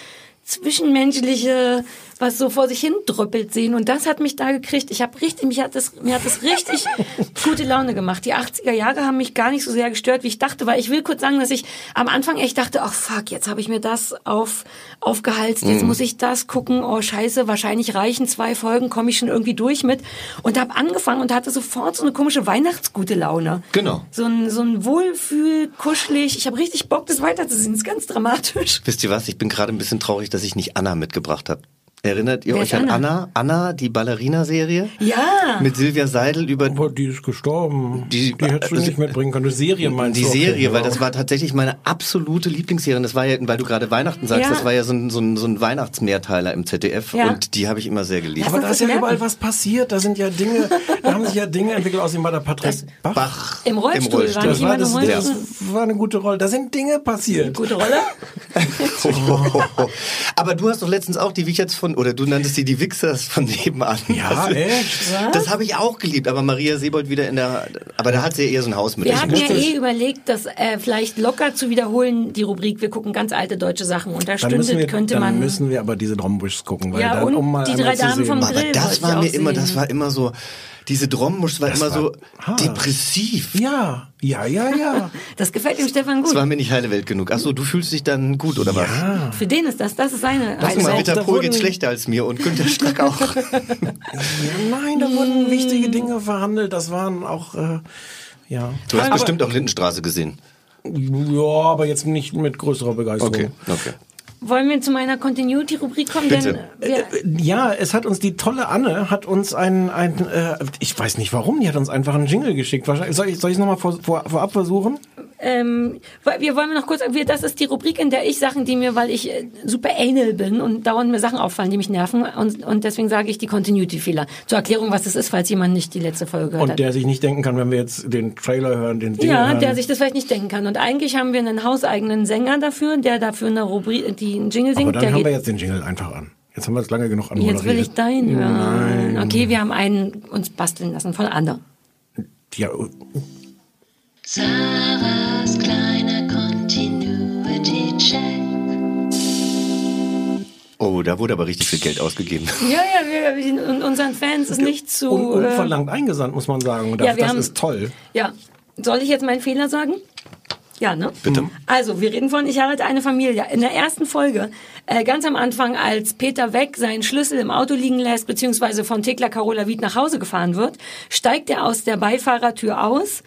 zwischenmenschliche, was so vor sich hin drüppelt sehen. Und das hat mich da gekriegt. Ich habe richtig, mich hat das, mir hat das richtig gute Laune gemacht. Die 80er Jahre haben mich gar nicht so sehr gestört, wie ich dachte, weil ich will kurz sagen, dass ich am Anfang echt dachte, ach fuck, jetzt habe ich mir das auf, aufgehalst, jetzt muss ich das gucken, oh scheiße, wahrscheinlich reichen zwei Folgen, komme ich schon irgendwie durch mit. Und habe angefangen und hatte sofort so eine komische Weihnachtsgute Laune. Genau. So ein, so ein Wohlfühl, kuschelig. Ich habe richtig Bock, das weiterzusehen. Das ist ganz dramatisch. Wisst ihr was? Ich bin gerade ein bisschen traurig, dass ich nicht Anna mitgebracht habe. Erinnert ihr Wer euch an Anna? Anna? Anna, die Ballerina-Serie? Ja. Mit Silvia Seidel über Aber die ist gestorben. Die- Die, hättest du also- nicht mitbringen können. Die Serie meinst die du? Okay, Serie, ja. weil das war tatsächlich meine absolute Lieblingsserie. Und das war ja, weil du gerade Weihnachten sagst, Ja. das war ja so ein, so ein, so ein Weihnachtsmehrteiler im ZDF. Ja. Und die habe ich immer sehr geliebt. Aber da ist ja das überall merken. was passiert. Da sind ja Dinge, da haben sich ja Dinge entwickelt, außerdem war der Patrick Bach. Bach. Im Rollstuhl, war Das nicht war, das, im das Rollstuhl? war eine gute Rolle. Da sind Dinge passiert. Gute Rolle? Aber du hast doch letztens auch die Wicherts von, oder du nanntest sie die Wichsers von nebenan. Ja, Also, echt? Das habe ich auch geliebt, aber Maria Sebold wieder in der, aber da hat sie ja eher so ein Haus mit. Wir Ich hatten ja eh überlegt, das äh, vielleicht locker zu wiederholen, die Rubrik, wir gucken ganz alte deutsche Sachen. Und da Dann müssen, wir, stündet, könnte dann man... müssen wir aber diese Drombuschs gucken. Weil Ja, dann, um mal die drei zu Damen sehen. vom aber Grill das wollte war mir immer, das sehen. war immer so, diese Drommusch war Das immer war so hart. depressiv. Ja, ja, ja, ja. Das gefällt dem Stefan Das gut. war mir nicht heile Welt genug. Ach so, du fühlst dich dann gut, oder was? Für den ist das, das ist seine Lass mal, Heilwelt. Ritter da Pohl geht schlechter als mir und Günter Strack auch. Nein, da wurden wichtige Dinge verhandelt. Das waren auch, äh, ja. Du hast aber, bestimmt auch Lindenstraße gesehen. Ja, aber jetzt nicht mit größerer Begeisterung. Okay, okay. Wollen wir zu meiner Continuity-Rubrik kommen? Bitte. Denn wir, Ja, es hat uns die tolle Anne hat uns ein, ein äh, ich weiß nicht warum, die hat uns einfach einen Jingle geschickt. Soll ich soll ich nochmal vor, vor, vorab versuchen? Ähm, wir wollen noch kurz, wir, das ist die Rubrik, in der ich Sachen, die mir, weil ich äh, super anal bin und dauernd mir Sachen auffallen, die mich nerven und, und deswegen sage ich die Continuity-Fehler. Zur Erklärung, was das ist, falls jemand nicht die letzte Folge gehört Und hat. der sich nicht denken kann, wenn wir jetzt den Trailer hören, den Jingle Ja, hören. der sich das vielleicht nicht denken kann. Und eigentlich haben wir einen hauseigenen Sänger dafür, der dafür eine Rubrik, die einen Jingle singt. aber dann der haben wir jetzt den Jingle einfach an. Jetzt haben wir es lange genug anmoderiert. jetzt will ich deinen hören. Nein. Okay, wir haben einen uns basteln lassen von Anne. Ja, oh, Oh, da wurde aber richtig viel Geld ausgegeben. Ja, ja, wir, und unseren Fans ist nicht zu... un äh, unverlangt eingesandt, muss man sagen. Und das, Ja, wir das haben- ist toll. Ja. Soll ich jetzt meinen Fehler sagen? Ja, ne? Bitte. Also, wir reden von Ich heirate eine Familie. In der ersten Folge, äh, ganz am Anfang, als Peter Weg seinen Schlüssel im Auto liegen lässt, beziehungsweise von Thekla Carola Wied nach Hause gefahren wird, steigt er aus der Beifahrertür aus,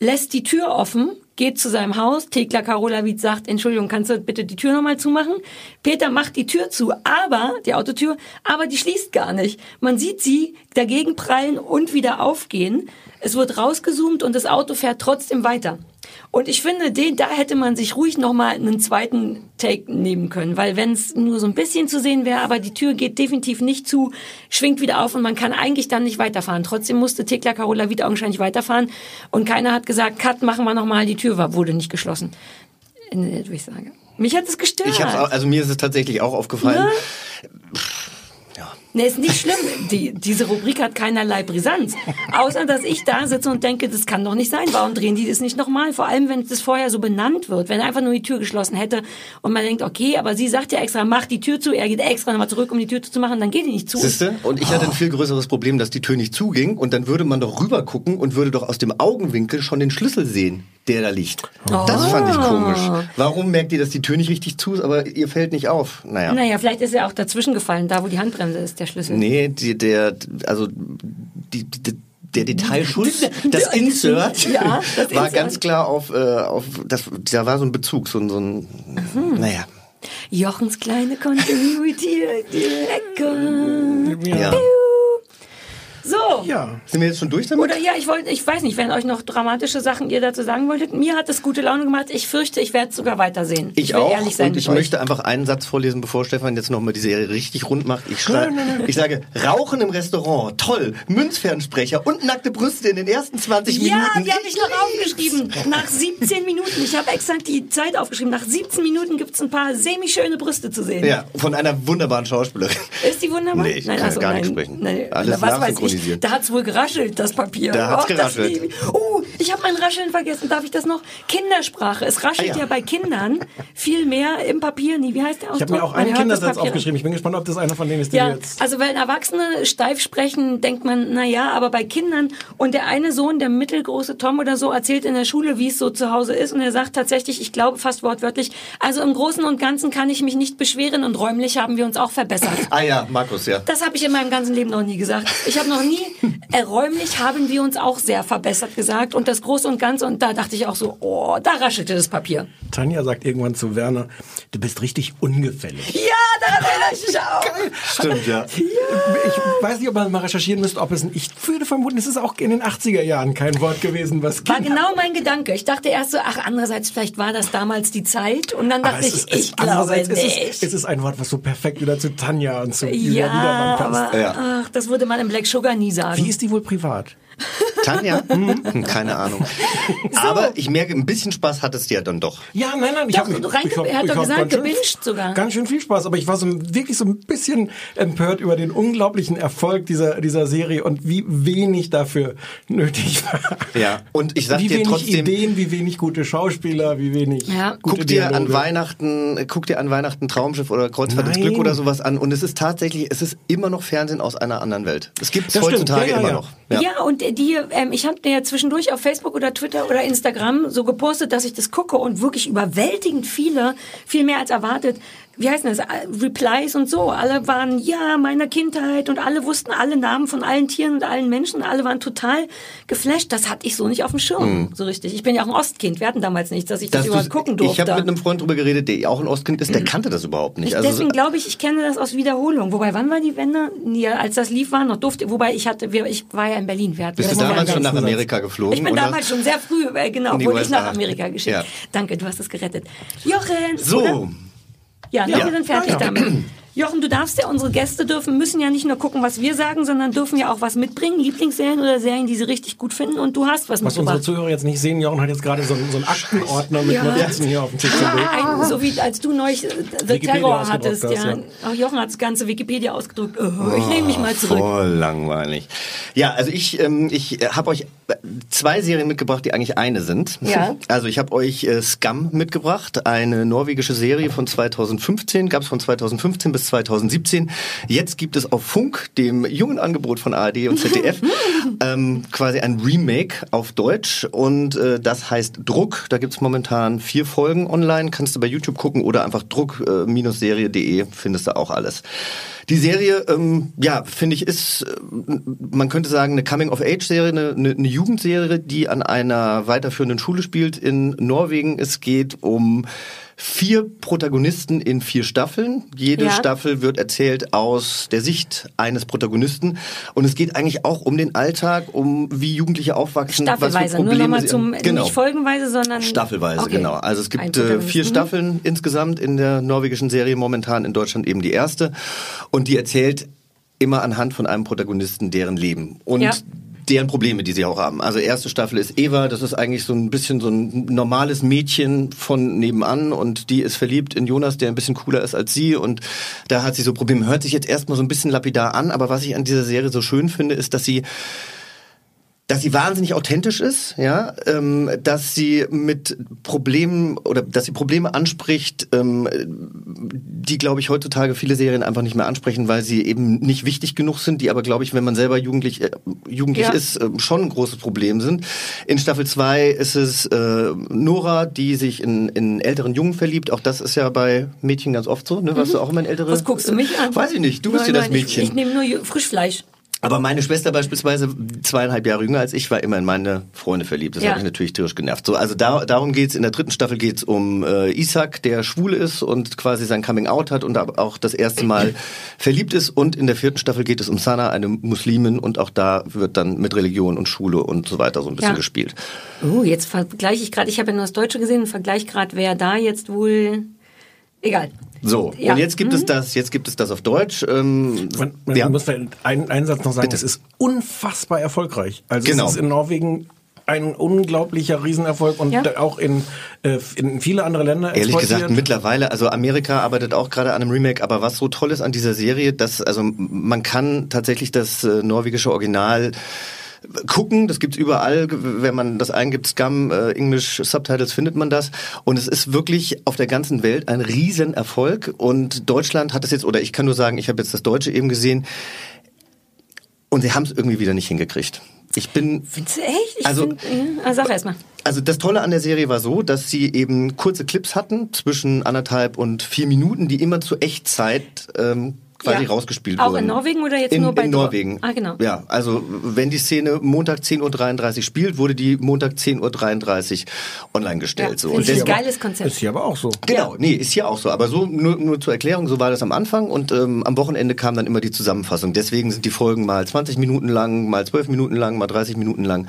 lässt die Tür offen, geht zu seinem Haus. Thekla Carola Wied sagt, Entschuldigung, kannst du bitte die Tür nochmal zumachen? Peter macht die Tür zu, aber, die Autotür, aber die schließt gar nicht. Man sieht sie dagegen prallen und wieder aufgehen. Es wird rausgezoomt und das Auto fährt trotzdem weiter. Und ich finde, den, da hätte man sich ruhig nochmal einen zweiten Take nehmen können, weil wenn es nur so ein bisschen zu sehen wäre, aber die Tür geht definitiv nicht zu, schwingt wieder auf und man kann eigentlich dann nicht weiterfahren. Trotzdem musste Tekla Carola wieder augenscheinlich weiterfahren und keiner hat gesagt, Cut, machen wir nochmal, die Tür war, wurde nicht geschlossen. Ende der Durchsage. Mich hat es gestört. Ich also mir ist es tatsächlich auch aufgefallen. Nee, ist nicht schlimm. Die, diese Rubrik hat keinerlei Brisanz. Außer, dass ich da sitze und denke, das kann doch nicht sein. Warum drehen die das nicht nochmal? Vor allem, wenn das vorher so benannt wird. Wenn er einfach nur die Tür geschlossen hätte und man denkt, okay, aber sie sagt ja extra, mach die Tür zu. Er geht extra nochmal zurück, um die Tür zu machen. Dann geht die nicht zu. Siehste? Und ich hatte ein viel größeres Problem, dass die Tür nicht zuging und dann würde man doch rüber gucken und würde doch aus dem Augenwinkel schon den Schlüssel sehen, der da liegt. Das fand ich komisch. Warum merkt ihr, dass die Tür nicht richtig zu ist, aber ihr fällt nicht auf? Naja. Naja, vielleicht ist er auch dazwischen gefallen, da wo die Handbremse ist, der Schlüssel. Nee, die, der, also die, die, der Detailschuss, das Insert, Ja, das war Insert. ganz klar auf, äh, auf das, da war so ein Bezug, so ein, so ein naja. Jochens kleine Continuity, die Ecke. Ja. So. Ja. Sind wir jetzt schon durch damit? Oder ja, ich wollte, ich weiß nicht, wenn euch noch dramatische Sachen ihr dazu sagen wolltet. Mir hat es gute Laune gemacht. Ich fürchte, ich werde es sogar weitersehen. Ich, will auch. ehrlich sein und ich euch. möchte einfach einen Satz vorlesen, bevor Stefan jetzt nochmal die Serie richtig rund macht. Ich, schrei, ich sage, Rauchen im Restaurant, toll, Münzfernsprecher und nackte Brüste in den ersten 20 Ja, Minuten. die habe ich noch aufgeschrieben. Nach 17 Minuten. Ich habe exakt die Zeit aufgeschrieben. Nach 17 Minuten gibt es ein paar semi-schöne Brüste zu sehen. Ja, von einer wunderbaren Schauspielerin. Ist die wunderbar? Nee, ich kann ach so, gar nein, nicht sprechen. Nein, Alles was weiß ich. Da hat's wohl geraschelt, das Papier. Da Och, das geraschelt. Oh, ich habe mein Rascheln vergessen. Darf ich das noch? Kindersprache. Es raschelt Ah, ja. ja. bei Kindern viel mehr im Papier. Nie. Wie heißt der Ich Ausdruck? habe mir auch einen Kindersatz aufgeschrieben. Ich bin gespannt, ob das einer von denen ist, Ja, jetzt... also wenn Erwachsene steif sprechen, denkt man, na ja, aber bei Kindern und der eine Sohn, der mittelgroße Tom oder so, erzählt in der Schule, wie es so zu Hause ist und er sagt tatsächlich, ich glaube fast wortwörtlich, also im Großen und Ganzen kann ich mich nicht beschweren und räumlich haben wir uns auch verbessert. Ah ja, Markus, ja. Das habe ich in meinem ganzen Leben noch nie gesagt. Ich habe noch nie, äh, räumlich haben wir uns auch sehr verbessert gesagt und und das Große und Ganze und da dachte ich auch so, oh, da raschelte das Papier. Tanja sagt irgendwann zu Werner, du bist richtig ungefällig. Ja, daran erinnere ich mich auch. Stimmt, ja. Ich weiß nicht, ob man mal recherchieren müsste, ob es, ich würde vermuten, es ist auch in den 80er Jahren kein Wort gewesen, was War genau mein Gedanke. Ich dachte erst so, ach, andererseits, vielleicht war das damals die Zeit. Und dann dachte es ich, ist, es, ich glaube andererseits nicht. ist es, es ist ein Wort, was so perfekt wieder zu Tanja und zu Julia ja, Niedermann passt. aber ach, das würde man im Black Sugar nie sagen. Wie ist die wohl privat? Tanja? Hm, keine Ahnung. Aber ich merke, ein bisschen Spaß hattest du ja dann doch. Ja, nein, nein, ich Doch, habe du reinge- er hat doch gesagt, gebinged sogar. Ganz schön viel Spaß, aber ich war so wirklich so ein bisschen empört über den unglaublichen Erfolg dieser dieser Serie und wie wenig dafür nötig war. Ja, und ich sag wie dir wenig trotzdem- Ideen, wie wenig gute Schauspieler, wie wenig Ja. gute Guck dir an. Weihnachten, guck dir an Weihnachten Traumschiff oder Kreuzfahrt ins. Glück oder sowas an und es ist tatsächlich, es ist immer noch Fernsehen aus einer anderen Welt. Es gibt es heutzutage Ja, ja, immer ja. noch. Ja, und die, ähm, ich habe ja zwischendurch auf Facebook oder Twitter oder Instagram so gepostet, dass ich das gucke und wirklich überwältigend viele, viel mehr als erwartet, wie heißt das, äh, Replies und so. Alle waren, ja, meiner Kindheit und alle wussten alle Namen von allen Tieren und allen Menschen. Alle waren total geflasht. Das hatte ich so nicht auf dem Schirm, so richtig. Ich bin ja auch ein Ostkind. Wir hatten damals nichts, dass ich das, Dass überhaupt du's- gucken durfte. ich habe mit einem Freund drüber geredet, der auch ein Ostkind ist, der kannte das überhaupt nicht. Ich, Also deswegen glaube ich, ich kenne das aus Wiederholung. Wobei, wann war die Wende? Ja, als das lief, war noch durfte. Wobei ich hatte, ich war ja in Berlin. Wir hatten bist du das damals schon nach Amerika geflogen? Ich bin damals schon sehr früh, äh, genau, wurde ich nach Amerika geschickt. Ja. Danke, du hast es gerettet. Jochen! So, Oder? Ja, Ja. wir sind fertig damit. Jochen, du darfst ja, unsere Gäste dürfen, müssen ja nicht nur gucken, was wir sagen, sondern dürfen ja auch was mitbringen. Lieblingsserien oder Serien, die sie richtig gut finden. Und du hast was, Was unsere mitgebracht. Zuhörer jetzt nicht sehen, Jochen hat jetzt gerade so, einen- so einen Aktenordner mit Ja. Notizen hier auf dem Tisch gelegt. Ein, so wie als du neulich äh, The Wikipedia Terror ausgedruckt hattest. hast, Ja. ja. Auch Jochen hat das ganze Wikipedia ausgedruckt. Oh, ich nehme mich mal zurück. Voll langweilig. Ja, also ich, ähm, ich habe euch äh, zwei Serien mitgebracht, die eigentlich eine sind. Ja. Also ich habe euch äh, Scum mitgebracht, eine norwegische Serie von 2015, gab es von 2015 bis 2017. Jetzt gibt es auf Funk, dem jungen Angebot von ARD und ZDF, ähm, quasi ein Remake auf Deutsch und äh, das heißt Druck. Da gibt es momentan vier Folgen online, kannst du bei YouTube gucken oder einfach druck-serie.de findest du auch alles. Die Serie, ähm, ja, finde ich, ist, äh, man könnte sagen, eine Coming-of-Age-Serie, eine, eine, eine Jugendserie, die an einer weiterführenden Schule spielt in Norwegen. Es geht um vier Protagonisten in vier Staffeln. Jede Ja. Staffel wird erzählt aus der Sicht eines Protagonisten. Und es geht eigentlich auch um den Alltag, um wie Jugendliche aufwachsen. Staffelweise, nur nochmal zum, genau. nicht folgenweise, sondern... Staffelweise, Okay. genau. Also es gibt äh, vier. Staffeln insgesamt in der norwegischen Serie, momentan in Deutschland eben die erste. Und die erzählt immer anhand von einem Protagonisten deren Leben. Und Ja. Deren Probleme, die sie auch haben. Also erste Staffel ist Eva, das ist eigentlich so ein bisschen so ein normales Mädchen von nebenan und die ist verliebt in Jonas, der ein bisschen cooler ist als sie und da hat sie so Probleme. Hört sich jetzt erstmal so ein bisschen lapidar an, aber was ich an dieser Serie so schön finde, ist, dass sie dass sie wahnsinnig authentisch ist, ja, ähm, dass sie mit Problemen oder dass sie Probleme anspricht, ähm, die glaube ich heutzutage viele Serien einfach nicht mehr ansprechen, weil sie eben nicht wichtig genug sind, die aber glaube ich, wenn man selber jugendlich äh, jugendlich Ja. ist, äh, schon ein großes Problem sind. In Staffel 2 ist es äh, Nora, die sich in, in älteren Jungen verliebt. Auch das ist ja bei Mädchen ganz oft so, ne? Warst du auch immer ein älteres? Mhm. Was guckst du mich an? Weiß ich nicht. Du bist Nein, ja das nein, Mädchen. Ich, ich nehme nur Frischfleisch. Aber meine Schwester beispielsweise, zweieinhalb Jahre jünger als ich, war immer in meine Freunde verliebt. Das Ja. hat mich natürlich tierisch genervt. So, also da, darum geht's. In der dritten Staffel geht's um äh, Isaac, der schwul ist und quasi sein Coming Out hat und auch das erste Mal verliebt ist. Und in der vierten Staffel geht es um Sana, eine Muslimin. Und auch da wird dann mit Religion und Schule und so weiter so ein bisschen Ja. gespielt. Oh, jetzt vergleiche ich gerade, ich habe ja nur das Deutsche gesehen und vergleiche gerade, wer da jetzt wohl... Egal. So, Ja. und jetzt gibt es das, jetzt gibt es das auf Deutsch. Ähm, Man, man ja. muss vielleicht einen, einen Satz noch sagen, Bitte. es ist unfassbar erfolgreich. Also Genau. es ist in Norwegen ein unglaublicher Riesenerfolg und Ja. auch in, äh, in viele andere Länder Ehrlich gesagt, mittlerweile, also Amerika arbeitet auch gerade an einem Remake, aber was so toll ist an dieser Serie, dass, also man kann tatsächlich das äh, norwegische Original gucken, das gibt's überall, wenn man das eingibt, Scum, äh, English Subtitles findet man das und es ist wirklich auf der ganzen Welt ein Riesenerfolg und Deutschland hat es jetzt, oder ich kann nur sagen, ich habe jetzt das Deutsche eben gesehen und sie haben es irgendwie wieder nicht hingekriegt. Ich bin Findest du echt? Ich Also- find, ja, ah, sag erst mal. also das Tolle an der Serie war so, dass sie eben kurze Clips hatten, zwischen anderthalb und vier Minuten, die immer zur Echtzeit ähm, quasi Ja. rausgespielt Auch wurden. in Norwegen oder jetzt in, nur bei In Norwegen. Ah, genau. Ja, also wenn die Szene Montag 10.33 Uhr spielt, wurde die Montag 10.33 Uhr online gestellt. Ja, so. finde ich ein deswegen- geiles Konzept. Ist hier aber auch so. Genau, nee, ist hier auch so. Aber so nur, nur zur Erklärung, so war das am Anfang und ähm, am Wochenende kam dann immer die Zusammenfassung. Deswegen sind die Folgen mal 20 Minuten lang, mal 12 Minuten lang, mal 30 Minuten lang.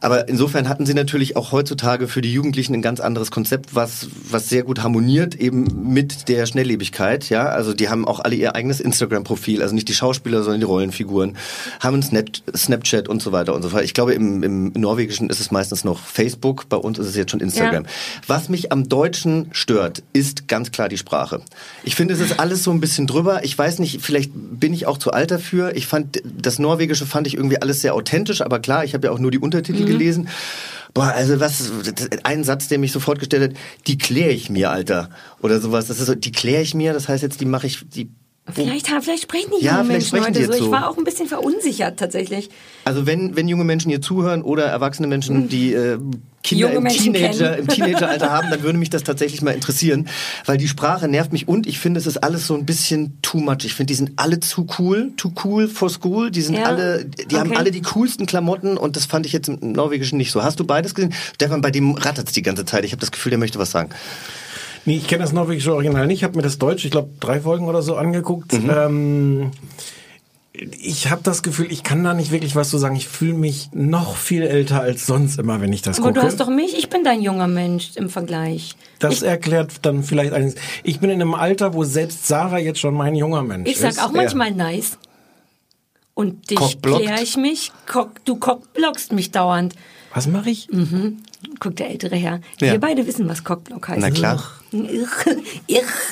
Aber insofern hatten sie natürlich auch heutzutage für die Jugendlichen ein ganz anderes Konzept, was, was sehr gut harmoniert eben mit der Schnelllebigkeit. Ja, also die haben auch alle ihr eigenes Instagram-Profil, also nicht die Schauspieler, sondern die Rollenfiguren, haben ein Snapchat und so weiter und so fort. Ich glaube, im, im Norwegischen ist es meistens noch Facebook, bei uns ist es jetzt schon Instagram. Ja. Was mich am Deutschen stört, ist ganz klar die Sprache. Ich finde, es ist alles so ein bisschen drüber. Ich weiß nicht, vielleicht bin ich auch zu alt dafür. Ich fand, das Norwegische fand ich irgendwie alles sehr authentisch, aber klar, ich habe ja auch nur die Untertitel gelesen. Boah, also was, ein Satz, der mich sofort gestellt hat, die kläre ich mir, Alter. Oder sowas. Das ist so, die kläre ich mir, das heißt jetzt, die mache ich, die Vielleicht, haben- vielleicht sprechen die Ja, jungen Menschen heute so. jetzt Ich so. war auch ein bisschen verunsichert tatsächlich. Also wenn, wenn junge Menschen hier zuhören oder erwachsene Menschen, die äh, Kinder Junge im, Menschen Teenager, kennen. im Teenageralter haben, dann würde mich das tatsächlich mal interessieren, weil die Sprache nervt mich und ich finde, es ist alles so ein bisschen too much. Ich finde, die sind alle zu cool, too cool for school. Die sind Ja, alle, die haben okay. alle die coolsten Klamotten und das fand ich jetzt im Norwegischen nicht so. Hast du beides gesehen? Stefan, bei dem rattert's die ganze Zeit. Ich habe das Gefühl, der möchte was sagen. Nee, ich kenne das norwegische Original nicht. Ich habe mir das Deutsch, ich glaube, drei Folgen oder so angeguckt. Mhm. Ähm, ich habe das Gefühl, ich kann da nicht wirklich was zu sagen. Ich fühle mich noch viel älter als sonst immer, wenn ich das Aber gucke. du hast doch mich, ich bin dein junger Mensch im Vergleich. das erklärt dann vielleicht eines. Ich bin in einem Alter, wo selbst Sarah jetzt schon mein junger Mensch Ich ist. sag auch manchmal nice. Und dich kläre ich mich. Cock, du cockblockst mich dauernd. Was mache ich? Mhm. Guckt der ältere Herr. Ja. Wir beide wissen, was Cockblock heißt. Na klar.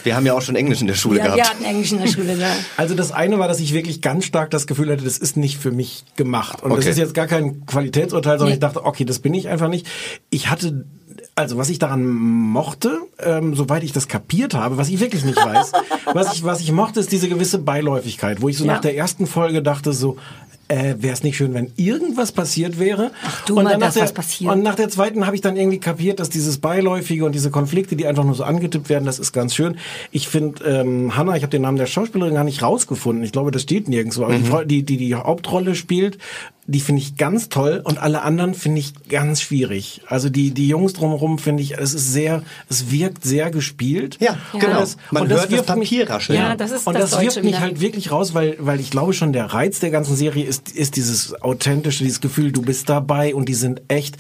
Wir haben ja auch schon Englisch in der Schule Ja, gehabt. wir hatten Englisch in der Schule da. Also das eine war, dass ich wirklich ganz stark das Gefühl hatte, das ist nicht für mich gemacht. Und das Okay. ist jetzt gar kein Qualitätsurteil, sondern Nee. ich dachte, okay, das bin ich einfach nicht. Ich hatte, also was ich daran mochte, ähm, soweit ich das kapiert habe, was ich wirklich nicht weiß, was ich, was ich mochte, ist diese gewisse Beiläufigkeit, wo ich so Ja. nach der ersten Folge dachte so, äh, wäre es nicht schön, wenn irgendwas passiert wäre. Ach du und mal, dann nach dass der, was passiert. Und nach der zweiten habe ich dann irgendwie kapiert, dass dieses Beiläufige und diese Konflikte, die einfach nur so angetippt werden, das ist ganz schön. Ich finde, ähm, Hannah, ich habe den Namen der Schauspielerin gar nicht rausgefunden. Ich glaube, das steht nirgendwo. Aber die, Frau, die, die die Hauptrolle spielt, die finde ich ganz toll und alle anderen finde ich ganz schwierig. Also die, die Jungs drumherum finde ich, es ist sehr, es wirkt sehr gespielt. Ja, genau. das- Man und das hört das wirft mich- Papier rascheln. Ja, das ist und das das, wirft mich halt wirklich raus, weil, weil ich glaube schon, der Reiz der ganzen Serie ist, ist dieses authentische, dieses Gefühl, du bist dabei und die sind echt.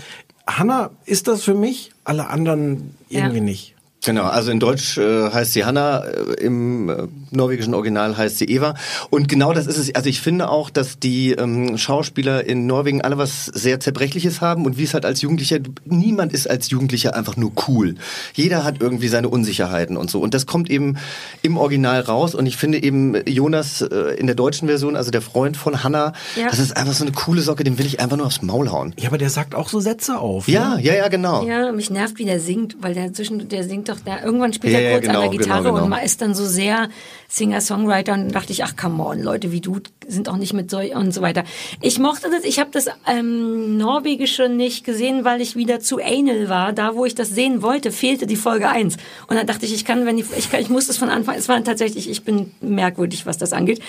Hannah ist das für mich, alle anderen irgendwie Ja. nicht. Genau, also in Deutsch äh, heißt sie Hanna, äh, im äh, norwegischen Original heißt sie Eva. Und genau das ist es. Also ich finde auch, dass die ähm, Schauspieler in Norwegen alle was sehr Zerbrechliches haben und wie es halt als Jugendlicher, niemand ist als Jugendlicher einfach nur cool. Jeder hat irgendwie seine Unsicherheiten und so. Und das kommt eben im Original raus. Und ich finde eben Jonas äh, in der deutschen Version, also der Freund von Hanna, Ja. das ist einfach so eine coole Socke, dem will ich einfach nur aufs Maul hauen. Ja, aber der sagt auch so Sätze auf. Ja, ne? ja, ja, genau. Ja, mich nervt, wie der singt, weil der zwischen, der singt doch, der, irgendwann spielt Ja, er kurz genau, an der Gitarre genau, genau. und man ist dann so sehr Singer-Songwriter und dachte ich, ach come on, Leute wie du sind auch nicht mit so und so weiter. Ich mochte das, ich habe das ähm, Norwegische nicht gesehen, weil ich wieder zu anal war. Da, wo ich das sehen wollte, fehlte die Folge 1. Und dann dachte ich, ich kann, wenn die, ich, kann, ich muss das von Anfang, es war tatsächlich, ich bin merkwürdig, was das angeht.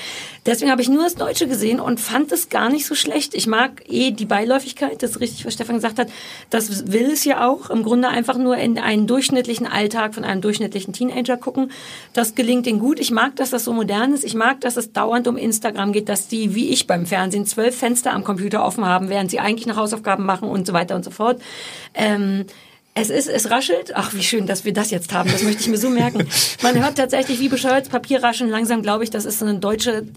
Deswegen habe ich nur das Deutsche gesehen und fand es gar nicht so schlecht. Ich mag eh die Beiläufigkeit, das ist richtig, was Stefan gesagt hat. Das will es ja auch. Im Grunde einfach nur in einen durchschnittlichen Alltag von einem durchschnittlichen Teenager gucken. Das gelingt ihnen gut. Ich mag, dass das so modern ist. Ich mag, dass es dauernd um Instagram geht, dass die, wie ich beim Fernsehen, zwölf Fenster am Computer offen haben, während sie eigentlich noch Hausaufgaben machen und so weiter und so fort. Ähm, es ist, es raschelt. Ach, wie schön, dass wir das jetzt haben. Das möchte ich mir so merken. Man hört tatsächlich wie bescheuert Papier rascheln. Langsam glaube ich, das ist so eine deutsche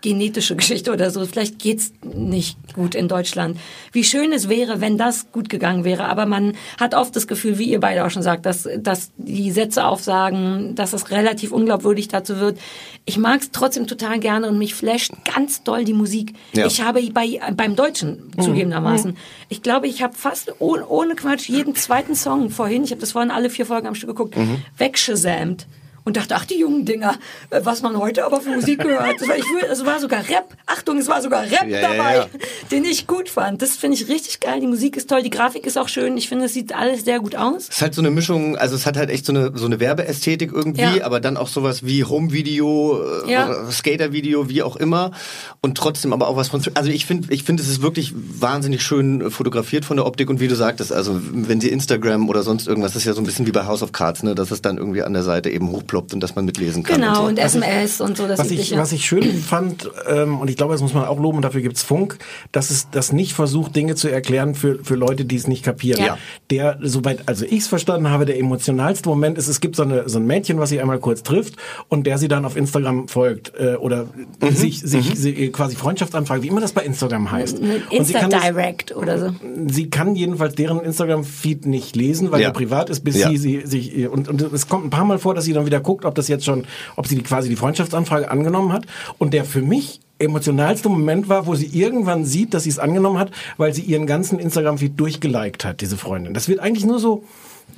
genetische Geschichte oder so. Vielleicht geht's nicht gut in Deutschland. Wie schön es wäre, wenn das gut gegangen wäre. Aber man hat oft das Gefühl, wie ihr beide auch schon sagt, dass, dass die Sätze aufsagen, dass es relativ unglaubwürdig dazu wird. Ich mag es trotzdem total gerne und mich flasht ganz doll die Musik. Ja. Ich habe bei, beim Deutschen zugegebenermaßen, ich glaube, ich habe fast ohne, ohne Quatsch jeden zweiten Song vorhin, ich habe das vorhin alle vier Folgen am Stück geguckt, weggesamt. Und dachte, ach die jungen Dinger, äh, was man heute aber für Musik gehört. Es war, ich, es war sogar Rap. Achtung, es war sogar Rap Ja, ja, dabei, ja. den ich gut fand. Das finde ich richtig geil. Die Musik ist toll, die Grafik ist auch schön. Ich finde, es sieht alles sehr gut aus. Es ist halt so eine Mischung, also es hat halt echt so eine, so eine Werbeästhetik irgendwie, Ja. aber dann auch sowas wie Home-Video, äh, Ja. Skater-Video, wie auch immer. Und trotzdem aber auch was von, also ich finde, ich finde, es ist wirklich wahnsinnig schön äh, fotografiert von der Optik und wie du sagtest, also wenn sie Instagram oder sonst irgendwas, das ist ja so ein bisschen wie bei House of Cards, ne, dass es dann irgendwie an der Seite eben hochploppt und dass man mitlesen kann. Genau, und und so. SMS und so, das Was ich, was ich schön fand, ähm, und ich glaube, das muss man auch loben, und dafür gibt's Funk, dass es das nicht versucht, Dinge zu erklären für, für Leute, die es nicht kapieren. Ja. Der, soweit also ich es verstanden habe, der emotionalste Moment ist, es gibt so, eine, so ein Mädchen, was sie einmal kurz trifft und der sie dann auf Instagram folgt äh, oder Mhm. sich, sich sie, quasi Freundschaftsanfrage, wie immer das bei Instagram heißt. Und Insta-Direct oder so. sie kann jedenfalls deren Instagram-Feed nicht lesen, weil Ja. er privat ist, bis Ja. sie, sie sich und, und es kommt ein paar Mal vor, dass sie dann wieder guckt, ob das jetzt schon, ob sie die, quasi die Freundschaftsanfrage angenommen hat. Und der für mich emotionalste Moment war, wo sie irgendwann sieht, dass sie es angenommen hat, weil sie ihren ganzen Instagram-Feed durchgeliked hat, diese Freundin. Das wird eigentlich nur so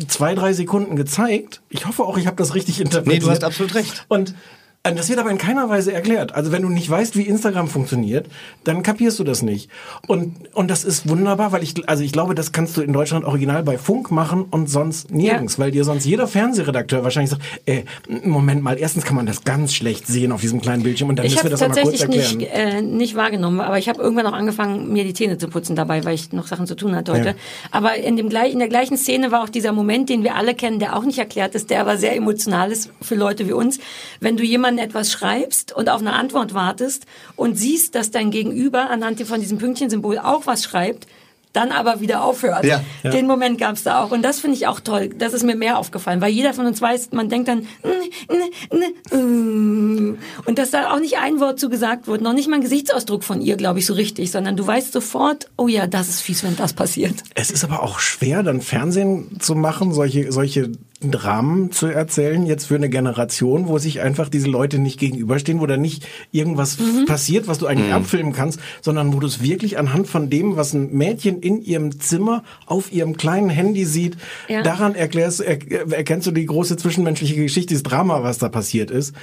zwei, drei Sekunden gezeigt. Ich hoffe auch, ich habe das richtig interpretiert. Nee, du hast absolut recht. Und das wird aber in keiner Weise erklärt. Also wenn du nicht weißt, wie Instagram funktioniert, dann kapierst du das nicht. Und, und das ist wunderbar, weil ich, also ich glaube, das kannst du in Deutschland original bei Funk machen und sonst nirgends, weil dir sonst jeder Fernsehredakteur wahrscheinlich sagt, äh, Moment mal, erstens kann man das ganz schlecht sehen auf diesem kleinen Bildschirm und dann Ich müssen wir habe das einmal kurz tatsächlich erklären. nicht, äh, nicht wahrgenommen, aber ich habe irgendwann auch angefangen, mir die Zähne zu putzen dabei, weil ich noch Sachen zu tun hatte heute. Ja. Aber in, dem gleich, in der gleichen Szene war auch dieser Moment, den wir alle kennen, der auch nicht erklärt ist, der aber sehr emotional ist für Leute wie uns. Wenn du jemandem etwas schreibst und auf eine Antwort wartest und siehst, dass dein Gegenüber anhand von diesem Pünktchensymbol auch was schreibt, dann aber wieder aufhört. Ja. Ja. Den Moment gab es da auch. Und das finde ich auch toll. Das ist mir mehr aufgefallen, weil jeder von uns weiß, man denkt dann, "Mm, mm, mm, mm." und dass da auch nicht ein Wort zu gesagt wird, noch nicht mal ein Gesichtsausdruck von ihr, glaube ich, so richtig, sondern du weißt sofort, oh ja, das ist fies, wenn das passiert. Es ist aber auch schwer, dann Fernsehen zu machen, solche, solche Dramen zu erzählen, jetzt für eine Generation, wo sich einfach diese Leute nicht gegenüberstehen, wo da nicht irgendwas Mhm. passiert, was du eigentlich abfilmen kannst, sondern wo du es wirklich anhand von dem, was ein Mädchen in ihrem Zimmer auf ihrem kleinen Handy sieht, Ja. daran erklärst, er, erkennst du die große zwischenmenschliche Geschichte, das Drama, was da passiert ist.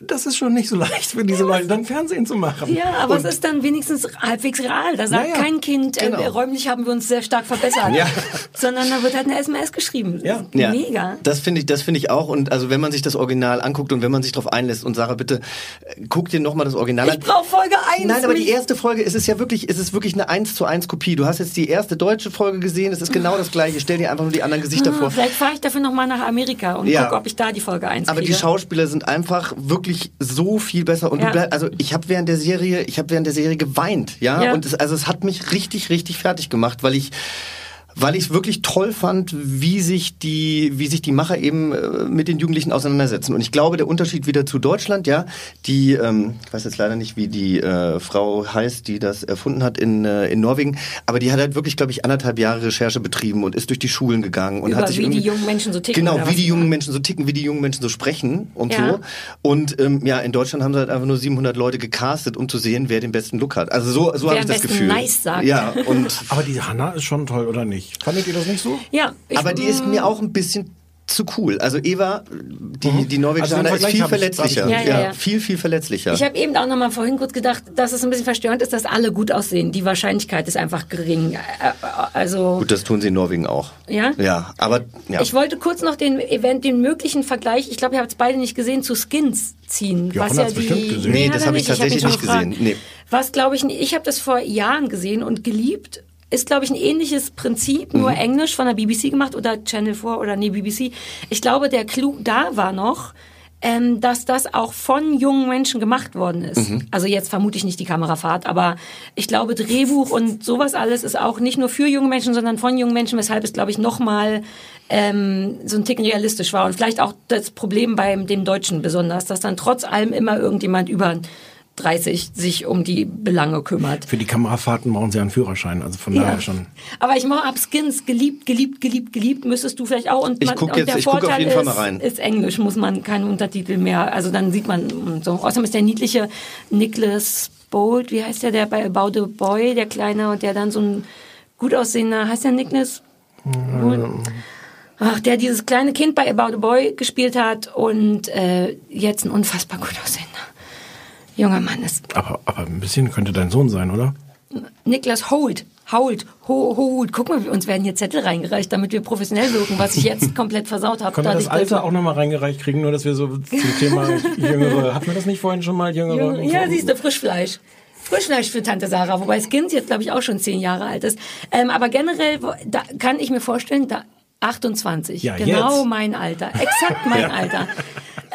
Das ist schon nicht so leicht für diese Leute, dann Fernsehen zu machen. Ja, aber Und es ist dann wenigstens halbwegs real. Da sagt Ja, ja. kein Kind, äh, Genau. räumlich haben wir uns sehr stark verbessert, Ja. sondern da wird halt eine SMS geschrieben. Ja. Ja, Mega. Das finde ich, das finde ich auch. Und also wenn man sich das Original anguckt und wenn man sich darauf einlässt und Sarah, bitte äh, guck dir nochmal das Original Ich an. brauche Folge 1. Nein, aber die erste Folge, es ist ja wirklich, es ist wirklich eine 1 zu 1 Kopie. Du hast jetzt die erste deutsche Folge gesehen, es ist genau das gleiche. Stell dir einfach nur die anderen Gesichter Ah, vor. Vielleicht fahre ich dafür nochmal nach Amerika und Ja. gucke, ob ich da die Folge 1 Aber kriege. die Schauspieler sind einfach wirklich so viel besser. Und Ja. du bleib, also ich habe während der Serie, ich habe während der Serie geweint, ja. Ja. Und es, also es hat mich richtig, richtig fertig gemacht, weil ich weil ich es wirklich toll fand, wie sich die, wie sich die Macher eben äh, mit den Jugendlichen auseinandersetzen. Und ich glaube, der Unterschied wieder zu Deutschland, ja, die, ähm, ich weiß jetzt leider nicht, wie die äh, Frau heißt, die das erfunden hat in, äh, in Norwegen, aber die hat halt wirklich, glaube ich, anderthalb Jahre Recherche betrieben und ist durch die Schulen gegangen und Über hat sich wie die jungen Menschen so ticken Genau, wie die jungen Menschen so ticken, wie die jungen Menschen so sprechen und Ja. so. Und ähm, ja, in Deutschland haben sie halt einfach nur 700 Leute gecastet, um zu sehen, wer den besten Look hat. Also so, so habe ich das Gefühl. nice sagt. Ja, und Aber die Hanna ist schon toll, oder nicht? Fandet ihr das nicht so? Ja, ich, aber die ist mir auch ein bisschen zu cool. Also Eva, die, die norwegische Also ist viel hab ich- verletzlicher. hab ich- Ja, ja, ja. viel, viel verletzlicher. Ich habe eben auch noch mal vorhin kurz gedacht, dass es ein bisschen verstörend ist, dass alle gut aussehen. Die Wahrscheinlichkeit ist einfach gering. Also Gut, das tun sie in Norwegen auch. Ja? Ja, aber ja. ich wollte kurz noch den Event, den möglichen Vergleich, ich glaube, ihr habt es beide nicht gesehen, zu Skins ziehen. Jochen hat's bestimmt gesehen. Nee, das er hab ich hab tatsächlich ihn schon nicht gefragt. gesehen. Nee. Was glaube ich, ich habe das vor Jahren gesehen und geliebt. Ist, glaube ich, ein ähnliches Prinzip, Mhm. nur Englisch von der BBC gemacht oder Channel 4 oder nee, BBC. Ich glaube, der Clou da war noch, ähm, dass das auch von jungen Menschen gemacht worden ist. Mhm. Also jetzt vermute ich nicht die Kamerafahrt, aber ich glaube, Drehbuch und sowas alles ist auch nicht nur für junge Menschen, sondern von jungen Menschen, weshalb es, glaube ich, nochmal ähm, so ein Ticken realistisch war. Und vielleicht auch das Problem beim dem Deutschen besonders, dass dann trotz allem immer irgendjemand über 30 sich um die Belange kümmert. Für die Kamerafahrten brauchen sie einen Führerschein, also von daher schon. Aber ich mache ab Skins geliebt, geliebt, geliebt, geliebt. Müsstest du vielleicht auch. Und Ich guck und jetzt- der ich guck auf Vorteil jeden Fall ist, mal rein. ist Englisch, muss man keine Untertitel mehr. Also dann sieht man und so. Außerdem ist der niedliche Nicholas Bolt, wie heißt der, der bei About a Boy, der Kleine und der dann so ein gut aussehender, heißt der Nicholas? Bolt? ach, der dieses kleine Kind bei About a Boy gespielt hat und äh, jetzt ein unfassbar gut aussehender junger Mann ist. Aber, aber ein bisschen könnte dein Sohn sein, oder? Niklas Holt. Holt, Ho, Holt. Guck mal, uns werden hier Zettel reingereicht, damit wir professionell wirken, was ich jetzt komplett versaut habe. Können wir das Alter auch nochmal reingereicht kriegen, nur dass wir so zum Thema Jüngere. Hatten wir das nicht vorhin schon mal, Jüngere? Junge, ja, siehst du, Frischfleisch. Frischfleisch für Tante Sarah, wobei das Kind jetzt, glaube ich, auch schon zehn Jahre alt ist. Ähm, aber generell, da kann ich mir vorstellen, da 28, Ja, genau jetzt. mein Alter, exakt mein Alter.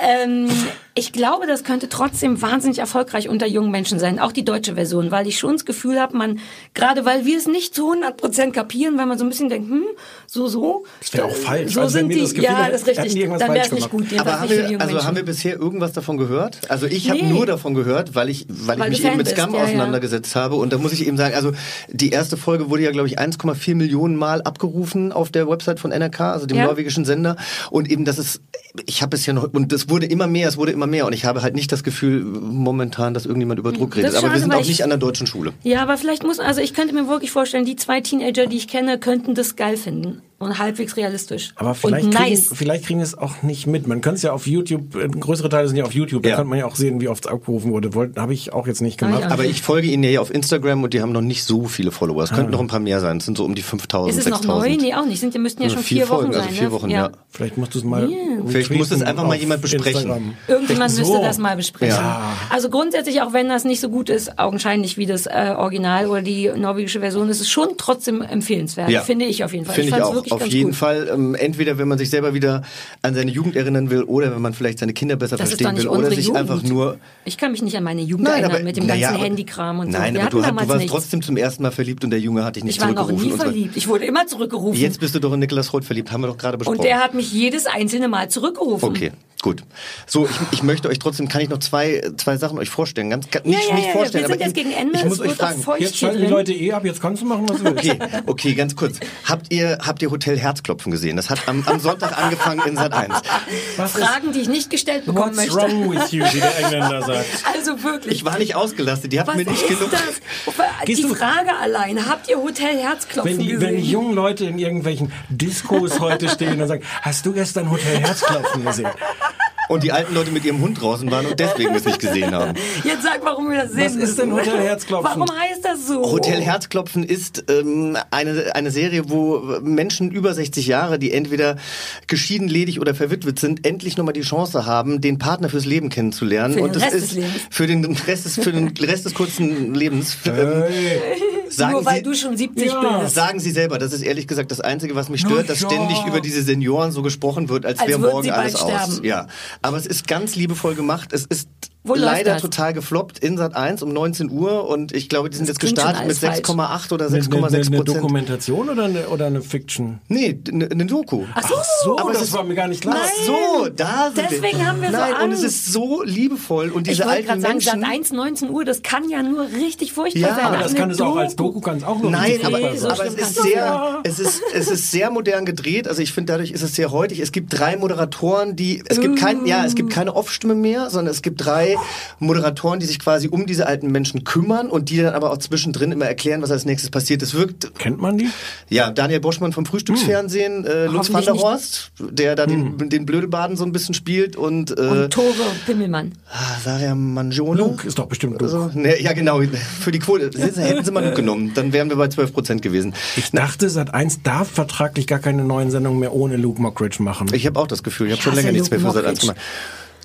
Ähm, ich glaube, das könnte trotzdem wahnsinnig erfolgreich unter jungen Menschen sein, auch die deutsche Version, weil ich schon das Gefühl habe, man, gerade weil wir es nicht zu 100% kapieren, weil man so ein bisschen denkt, hm, so, so. Das wäre auch falsch. So Also sind die, das Gefühl ja, das ist richtig. Dann wäre es falsch nicht gut. Aber haben wir, also Menschen. haben wir bisher irgendwas davon gehört? Also ich habe Nee. nur davon gehört, weil ich, weil, Weil ich mich eben mit Scum ja, ja. auseinandergesetzt habe. Und da muss ich eben sagen, also die erste Folge wurde ja, glaube ich, 1,4 Millionen Mal abgerufen auf der Website von NRK, also dem Ja. norwegischen Sender. Und eben das ist, ich habe bisher noch, und es wurde immer mehr, es wurde immer mehr. Und ich habe halt nicht das Gefühl momentan, dass irgendjemand über Druck redet. Aber wir sind auch ich- nicht an der deutschen Schule. Ja, aber vielleicht muss, also ich könnte mir wirklich vorstellen, die zwei Teenager, die ich kenne, könnten das geil finden. Und halbwegs realistisch. Aber vielleicht, und kriegen, nice. vielleicht kriegen wir es auch nicht mit. Man kann es ja auf YouTube, äh, größere Teile sind ja auf YouTube, da Ja. kann man ja auch sehen, wie oft es abgerufen wurde. Habe ich auch jetzt nicht Ah, gemacht. ja. Aber ich folge ihnen ja auf Instagram und die haben noch nicht so viele Follower. Es Ah. könnten noch ein paar mehr sein. Es sind so um die 5000, Ist es noch 6000. neu? Nee, auch nicht. Sind, müssten ja Ja, schon vier vier, Wochen Folgen, also sein. vier ne? Wochen, ja. Vielleicht musst du es mal. Vielleicht muss es einfach mal jemand besprechen. Instagram. Irgendjemand Echt müsste so? das mal besprechen. Ja. Also grundsätzlich, auch wenn das nicht so gut ist, augenscheinlich wie das äh, Original oder die norwegische Version, ist es schon trotzdem empfehlenswert. Ja. Finde ich auf jeden Fall. Finde ich, auch. Wirklich Auf ganz jeden gut. Fall. Ähm, entweder wenn man sich selber wieder an seine Jugend erinnern will oder wenn man vielleicht seine Kinder besser Das verstehen will oder sich Jugend. einfach nur. Ich kann mich nicht an meine Jugend Nein, erinnern aber, mit dem ganzen aber- Handykram und so. Nein, Wir aber du, hat, du warst nichts. trotzdem zum ersten Mal verliebt und der Junge hat dich nicht Ich war noch zurückgerufen. nie und so weiter. verliebt. Ich wurde immer zurückgerufen. Jetzt bist du doch in Niklas Roth verliebt, haben wir doch gerade besprochen. und der hat mich jedes einzelne Mal zurückgerufen. Okay, gut. So, ich, ich möchte euch trotzdem, kann ich noch zwei, zwei Sachen euch vorstellen? Ganz, nicht, ja, ja, nicht ja, vorstellen, wir sind aber jetzt ich, gegen Ende, ich muss euch fragen. Jetzt schalten die. Leute eh ab, jetzt kannst du machen, was du willst. Okay, okay, ganz kurz. Habt ihr, habt ihr Hotel Herzklopfen gesehen? Das hat am, am Sonntag angefangen in Sat 1. Was ist, Fragen, die ich nicht gestellt bekommen what's möchte. wrong with you, wie der Engländer sagt. Also wirklich. Ich war nicht ausgelastet, die hatten Was mir nicht ist genug. das? Gehst die du- Frage allein. Habt ihr Hotel Herzklopfen Wenn die, gesehen? wenn die jungen Leute in irgendwelchen Diskos heute stehen und sagen, hast du gestern Hotel Herzklopfen gesehen? Und die alten Leute mit ihrem Hund draußen waren und deswegen es nicht gesehen haben. Jetzt sag, warum wir das sehen Was ist denn. Hotel Herzklopfen? Warum heißt das so? Hotel Herzklopfen ist ähm, eine, eine Serie, wo Menschen über 60 Jahre, die entweder geschieden, ledig oder verwitwet sind, endlich nochmal die Chance haben, den Partner fürs Leben kennenzulernen. Für den und das Rest des ist Lebens. für den Rest des, für den Rest des kurzen Lebens. Ähm, sagen Nur weil Sie, du schon 70 Ja. bist. Sagen Sie selber, das ist ehrlich gesagt das Einzige, was mich stört, dass ständig über diese Senioren so gesprochen wird, als, Als wäre morgen alles aus. sterben. Ja, aber es ist ganz liebevoll gemacht. Es ist Wo läuft leider das? total gefloppt in Sat 1 um 19 Uhr und ich glaube, die sind Das jetzt gestartet mit alles falsch. 6,8 oder Eine, eine, 6,6 eine Prozent. Dokumentation oder eine, oder eine Fiction? Nee, eine ne Doku. Ach so. So, Aber das ist- war mir gar nicht klar. Ach so, da sind Deswegen wir. haben wir so Nein, und es Angst. ist so liebevoll und Ich diese wollte alten gerade sagen, Menschen. Sat 1, 19 Uhr, das kann ja nur richtig furchtbar Ja, sein. aber das Eine kann es auch als Doku, kann es auch noch Nein, richtig aber, furchtbar Nee, sein. so aber es ist sehr, es ist, es ist sehr modern gedreht. Also ich finde, dadurch ist es sehr heutig. Es gibt drei Moderatoren, die, es gibt kein, ja, es gibt keine Off-Stimme mehr, sondern es gibt drei Moderatoren, die sich quasi um diese alten Menschen kümmern und die dann aber auch zwischendrin immer erklären, was als nächstes passiert. Es wirkt, Kennt man die? ja, Daniel Boschmann vom Frühstücksfernsehen, äh, Lutz van der. Horst, der da den, den Blödelbaden so ein bisschen spielt und, äh, Und Tore Pimmelmann. ah, Saria Mangione. Luke ist doch bestimmt Luke. Also, ne, ja, genau. Für die Quote hätten sie mal Luke genommen. Dann wären wir bei 12 Prozent gewesen. Ich dachte, Sat 1 darf vertraglich gar keine neuen Sendungen mehr ohne Luke Mockridge machen. Ich habe auch das Gefühl, ich habe schon länger nichts mehr für Sat 1 Mockridge. gemacht.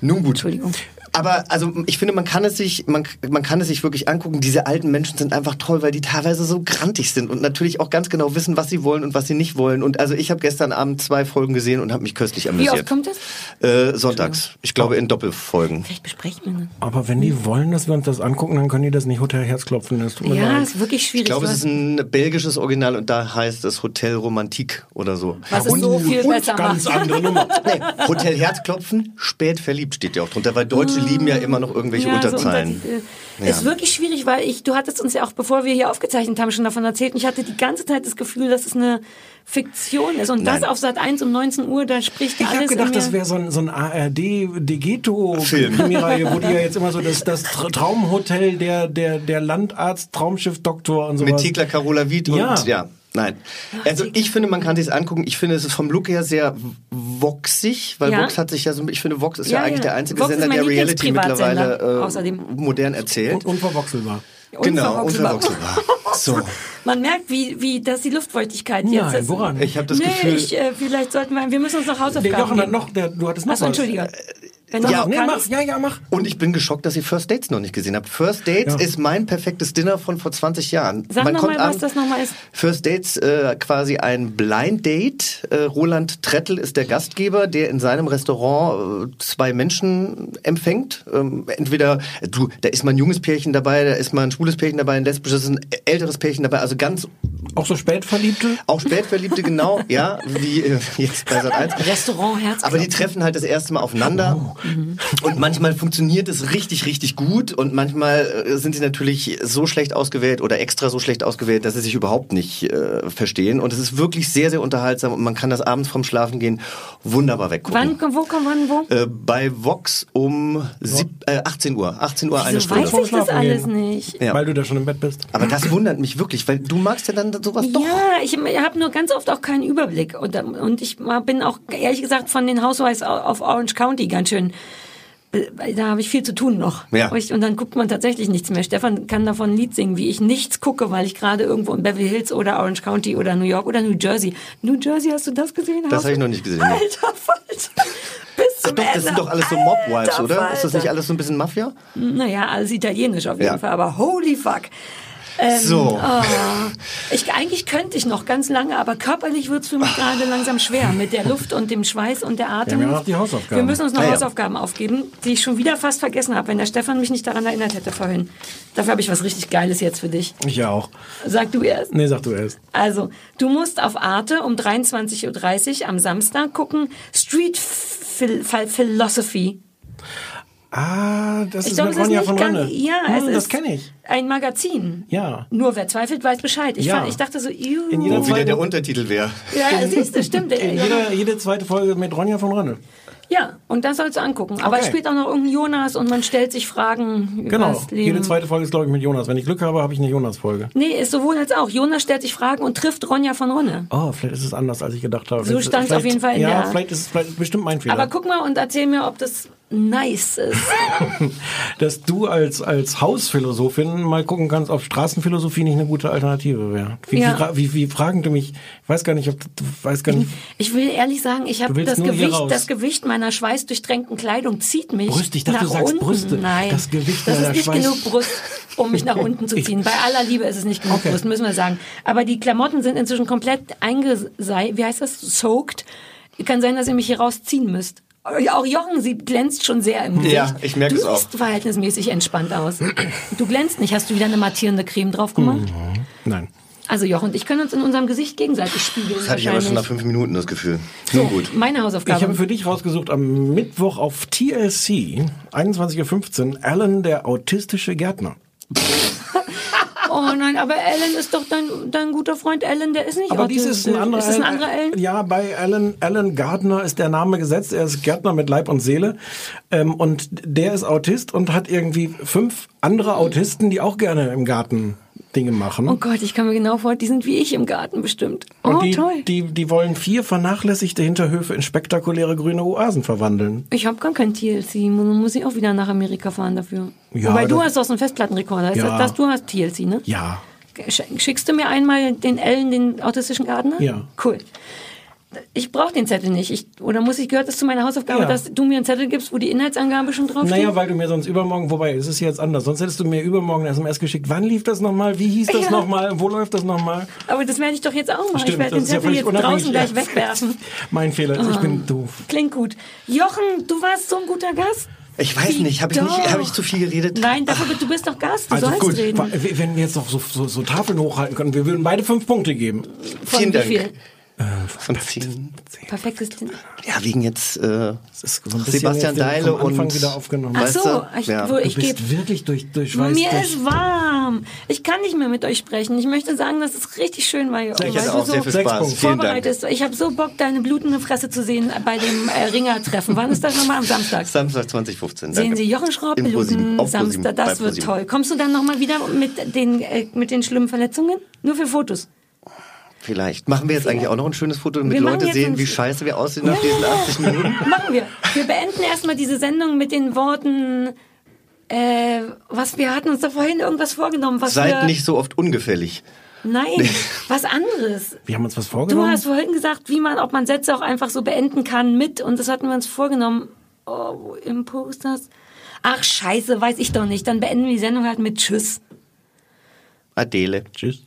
Nun gut. Entschuldigung. Aber also ich finde, man kann es sich, man, man kann es sich wirklich angucken. Diese alten Menschen sind einfach toll, weil die teilweise so grantig sind und natürlich auch ganz genau wissen, was sie wollen und was sie nicht wollen. Und also ich habe gestern Abend zwei Folgen gesehen und habe mich köstlich Wie amüsiert. oft kommt das? Äh, sonntags. Ich glaube in Doppelfolgen. Vielleicht besprechen wir das. Aber wenn die wollen, dass wir uns das angucken, dann können die das nicht Hotel Herzklopfen. Das tut mir Ja, leid. ist wirklich schwierig. Ich glaube, es ist ein belgisches Original und da heißt es Hotel Romantik oder so. was es so viel und besser ganz macht. andere Nummer. Nee, Hotel Herzklopfen, spät verliebt steht ja auch drunter, weil Deutsche lieben ja immer noch irgendwelche Ja, so Unterzeilen. Untertitel. Ja. Ist wirklich schwierig, weil ich, du hattest uns ja auch, bevor wir hier aufgezeichnet haben, schon davon erzählt. Und ich hatte die ganze Zeit das Gefühl, dass es eine Fiktion ist. Und das Nein. auf Sat 1 um 19 Uhr, da spricht Ich alles habe gedacht, das wäre so ein, so ein Film. ARD-Degeto-Krimireihe, wo die ja jetzt immer so das, das Tra- Traumhotel der, der, der Landarzt, Traumschiff-Doktor und sowas. Mit Thekla Carola Wied Ja. und ja. Nein. Also ich finde, man kann sich angucken. Ich finde, es ist vom Look her sehr voxig, weil Ja. Vox hat sich ja so, ich finde, Vox ist ja, Ja, eigentlich ja. der einzige Vox Sender, der Reality mittlerweile äh, außerdem. modern erzählt. Und unverwechselbar. genau, Unverwechselbar. So. Man merkt, wie, wie das die Luftfeuchtigkeit Nein, jetzt ist. woran? Ich habe das nee, Gefühl, ich, äh, vielleicht sollten wir, wir müssen uns noch Hausaufgaben Jochen hat geben. noch, der, du hattest noch Achso, was. Entschuldige. Wenn Ja, nee, mach, ja, ja, mach. Und ich bin geschockt, dass ihr First Dates noch nicht gesehen habt. First Dates Ja. ist mein perfektes Dinner von vor 20 Jahren. Sag Man noch kommt mal, was das nochmal ist. First Dates äh, quasi ein Blind Date. Äh, Roland Trettel ist der Gastgeber, der in seinem Restaurant äh, zwei Menschen empfängt. Ähm, entweder du, da ist mal ein junges Pärchen dabei, da ist mal ein schwules Pärchen dabei, ein lesbisches, ein älteres Pärchen dabei. Also ganz Auch so Spätverliebte? auch Spätverliebte genau, ja, wie äh, jetzt bei Sat 1. Restaurant Herz. Aber die treffen halt das erste Mal aufeinander und manchmal funktioniert es richtig, richtig gut und manchmal äh, sind sie natürlich so schlecht ausgewählt oder extra so schlecht ausgewählt, dass sie sich überhaupt nicht äh, verstehen und es ist wirklich sehr, sehr unterhaltsam und man kann das abends vorm Schlafen gehen wunderbar weggucken. Wann, kommt- wo wann, wo? Äh, bei Vox um sieb, äh, 18 Uhr. 18 Uhr eine Wieso Stunde. weiß ich das alles nicht? Ja. Weil du da schon im Bett bist. Aber das wundert mich wirklich, weil du magst ja dann sowas doch. Ja, ich habe nur ganz oft auch keinen Überblick. Und, und ich bin auch, ehrlich gesagt, von den Housewives auf Orange County ganz schön. Da habe ich viel zu tun noch. Ja. Und dann guckt man tatsächlich nichts mehr. Stefan kann davon ein Lied singen, wie ich nichts gucke, weil ich gerade irgendwo in Beverly Hills oder Orange County oder New York oder New Jersey. New Jersey, hast du das gesehen? Das habe ich noch nicht gesehen. Alter Falter. Bis Ach zum doch, das Ende. sind doch alles so Mob-Wives, oder? Ist das nicht Falter. alles so ein bisschen Mafia? Naja, alles italienisch auf jeden Ja. Fall, aber holy fuck. Ähm, So. oh, ich, eigentlich könnte ich noch ganz lange, aber körperlich wird es für mich gerade langsam schwer mit der Luft und dem Schweiß und der. Wir haben ja Hausaufgaben. Wir müssen uns noch Ah, ja. Hausaufgaben aufgeben, die ich schon wieder fast vergessen habe, wenn der Stefan mich nicht daran erinnert hätte vorhin. Dafür habe ich was richtig Geiles jetzt für dich. Ich ja auch. Sag du erst. Nee, sag du erst. Also, du musst auf Arte um 23.30 Uhr am Samstag gucken, Street Phil Philosophy. Ah, das Ich ist glaube, mit es ist Ronja nicht von ganz, Ranne. ja, Hm, es das kenne ich. ein Magazin. Ja. Nur wer zweifelt, weiß Bescheid. Ich, Ja. fand, ich dachte so, ew. In jeder Wo wieder Folge- der Untertitel wäre. ja, ja, siehst du, stimmt. In ja. jeder, jede zweite Folge mit Ronja von Ranne. ja, und das sollst du angucken. Aber Okay. es spielt auch noch irgendein Jonas und man stellt sich Fragen über Genau. das Leben. Jede zweite Folge ist, glaube ich, mit Jonas. Wenn ich Glück habe, habe ich eine Jonas-Folge. Nee, ist sowohl als auch. Jonas stellt sich Fragen und trifft Ronja von Ronne. Oh, vielleicht ist es anders, als ich gedacht habe. So stand's vielleicht- auf jeden Fall in Ja, der- vielleicht ist es vielleicht bestimmt mein Fehler. Aber guck mal und erzähl mir, ob das nice ist. dass du als, als Hausphilosophin mal gucken kannst, ob Straßenphilosophie nicht eine gute Alternative wäre. Wie, Ja. wie, wie, wie fragen du mich? Ich weiß gar nicht, ob du weißt gar nicht. Ich will ehrlich sagen, ich habe das Gewicht, das Gewicht meiner schweißdurchtränkten Kleidung zieht mich Brüste, ich dachte, nach du sagst unten. Brüste. Nein, Das Gewicht das ist nicht Schweiß- genug Brust, um mich nach unten zu ziehen. Bei aller Liebe ist es nicht genug Okay. Brust, müssen wir sagen. Aber die Klamotten sind inzwischen komplett eingesei, wie heißt das, soaked. Kann sein, dass ihr mich hier rausziehen müsst. Auch Jochen, sie glänzt schon sehr im Gesicht. Ja, ich merke du es auch. siehst verhältnismäßig entspannt aus. Du glänzt nicht. Hast du wieder eine mattierende Creme drauf gemacht? Nein. Also Jochen und ich können uns in unserem Gesicht gegenseitig spiegeln. Das hatte ich aber schon nach fünf Minuten das Gefühl. Nun gut. Meine Hausaufgabe. Ich habe für dich rausgesucht am Mittwoch auf TLC, 21.15 Uhr, Alan, der autistische Gärtner. Oh nein, aber Ellen ist doch dein, dein guter Freund Ellen, der ist nicht Aber dies ist ein autistisch. anderer Ist das ein anderer Ellen? Ja, bei Alan, Alan Gardner ist der Name gesetzt. Er ist Gärtner mit Leib und Seele. Ähm, und der ist Autist und hat irgendwie fünf andere Autisten, die auch gerne im Garten Dinge machen. Oh Gott, ich kann mir genau vor, die sind wie ich im Garten bestimmt. Oh, und die, toll. Die, die wollen vier vernachlässigte Hinterhöfe in spektakuläre grüne Oasen verwandeln. Ich habe gar kein TLC, nun muss ich auch wieder nach Amerika fahren dafür. Ja, Wobei du hast doch so einen Festplattenrekorder. Ja. das, das, du hast TLC, ne? Ja. Sch- Schickst du mir einmal den Ellen, den autistischen Gartner? Ja. Cool. Ich brauche den Zettel nicht. Ich, oder muss ich, gehört das zu meiner Hausaufgabe, Ja. dass du mir einen Zettel gibst, wo die Inhaltsangabe schon draufsteht? Naja, weil du mir sonst übermorgen, wobei, es ist jetzt anders, sonst hättest du mir übermorgen eine SMS geschickt. Wann lief das nochmal? Wie hieß das Ja. nochmal? Wo läuft das nochmal? Aber das werde ich doch jetzt auch machen. ich Stimmt, werde das den ja Zettel völlig jetzt draußen gleich Ja. wegwerfen. Mein Fehler, ich Ah. bin doof. Klingt gut. Jochen, du warst so ein guter Gast. Ich weiß nicht, habe ich, nicht, hab ich zu viel geredet? Nein, dafür, du bist doch Gast, du Also sollst gut, reden. wenn wir jetzt noch so, so, so Tafeln hochhalten können, wir würden beide fünf Punkte geben. Von Vielen wie Dank. viel? Von zehn. Perfektes Ding. Ja, wegen jetzt äh, so Sebastian Deile und wieder aufgenommen. Ach Weißt so, du? ich, Ja. wo, Du ich gebe. bist wirklich durch, durch Schweiß Mir durch. ist warm. Ich kann nicht mehr mit euch sprechen. Ich möchte sagen, dass es richtig schön war. Jochen, Ich weil hatte du auch sehr so viel Sechs Spaß. Vorbereitest. Ich habe so Bock, deine blutende Fresse zu sehen bei dem äh, Ringertreffen. Wann ist das nochmal am Samstag? Samstag 2015. Sehen danke. Sie Jochen Schraub, bluten Samstag. Das wird toll. Kommst du dann nochmal wieder mit den, äh, mit den schlimmen Verletzungen? Nur für Fotos. Vielleicht. Machen wir jetzt eigentlich auch noch ein schönes Foto, damit Wir Leute sehen, wie scheiße wir aussehen nach diesen 80 Minuten? Machen wir. Wir beenden erstmal diese Sendung mit den Worten, äh, was wir hatten uns da vorhin irgendwas vorgenommen, was Seid wir, nicht so oft ungefällig. Nein, was anderes. Wir haben uns was Du vorgenommen. hast vorhin gesagt, wie man, ob man Sätze auch einfach so beenden kann mit, und das hatten wir uns vorgenommen. Oh, wo im Posters. Ach, scheiße, weiß ich doch nicht. Dann beenden wir die Sendung halt mit Tschüss. Adele. Tschüss.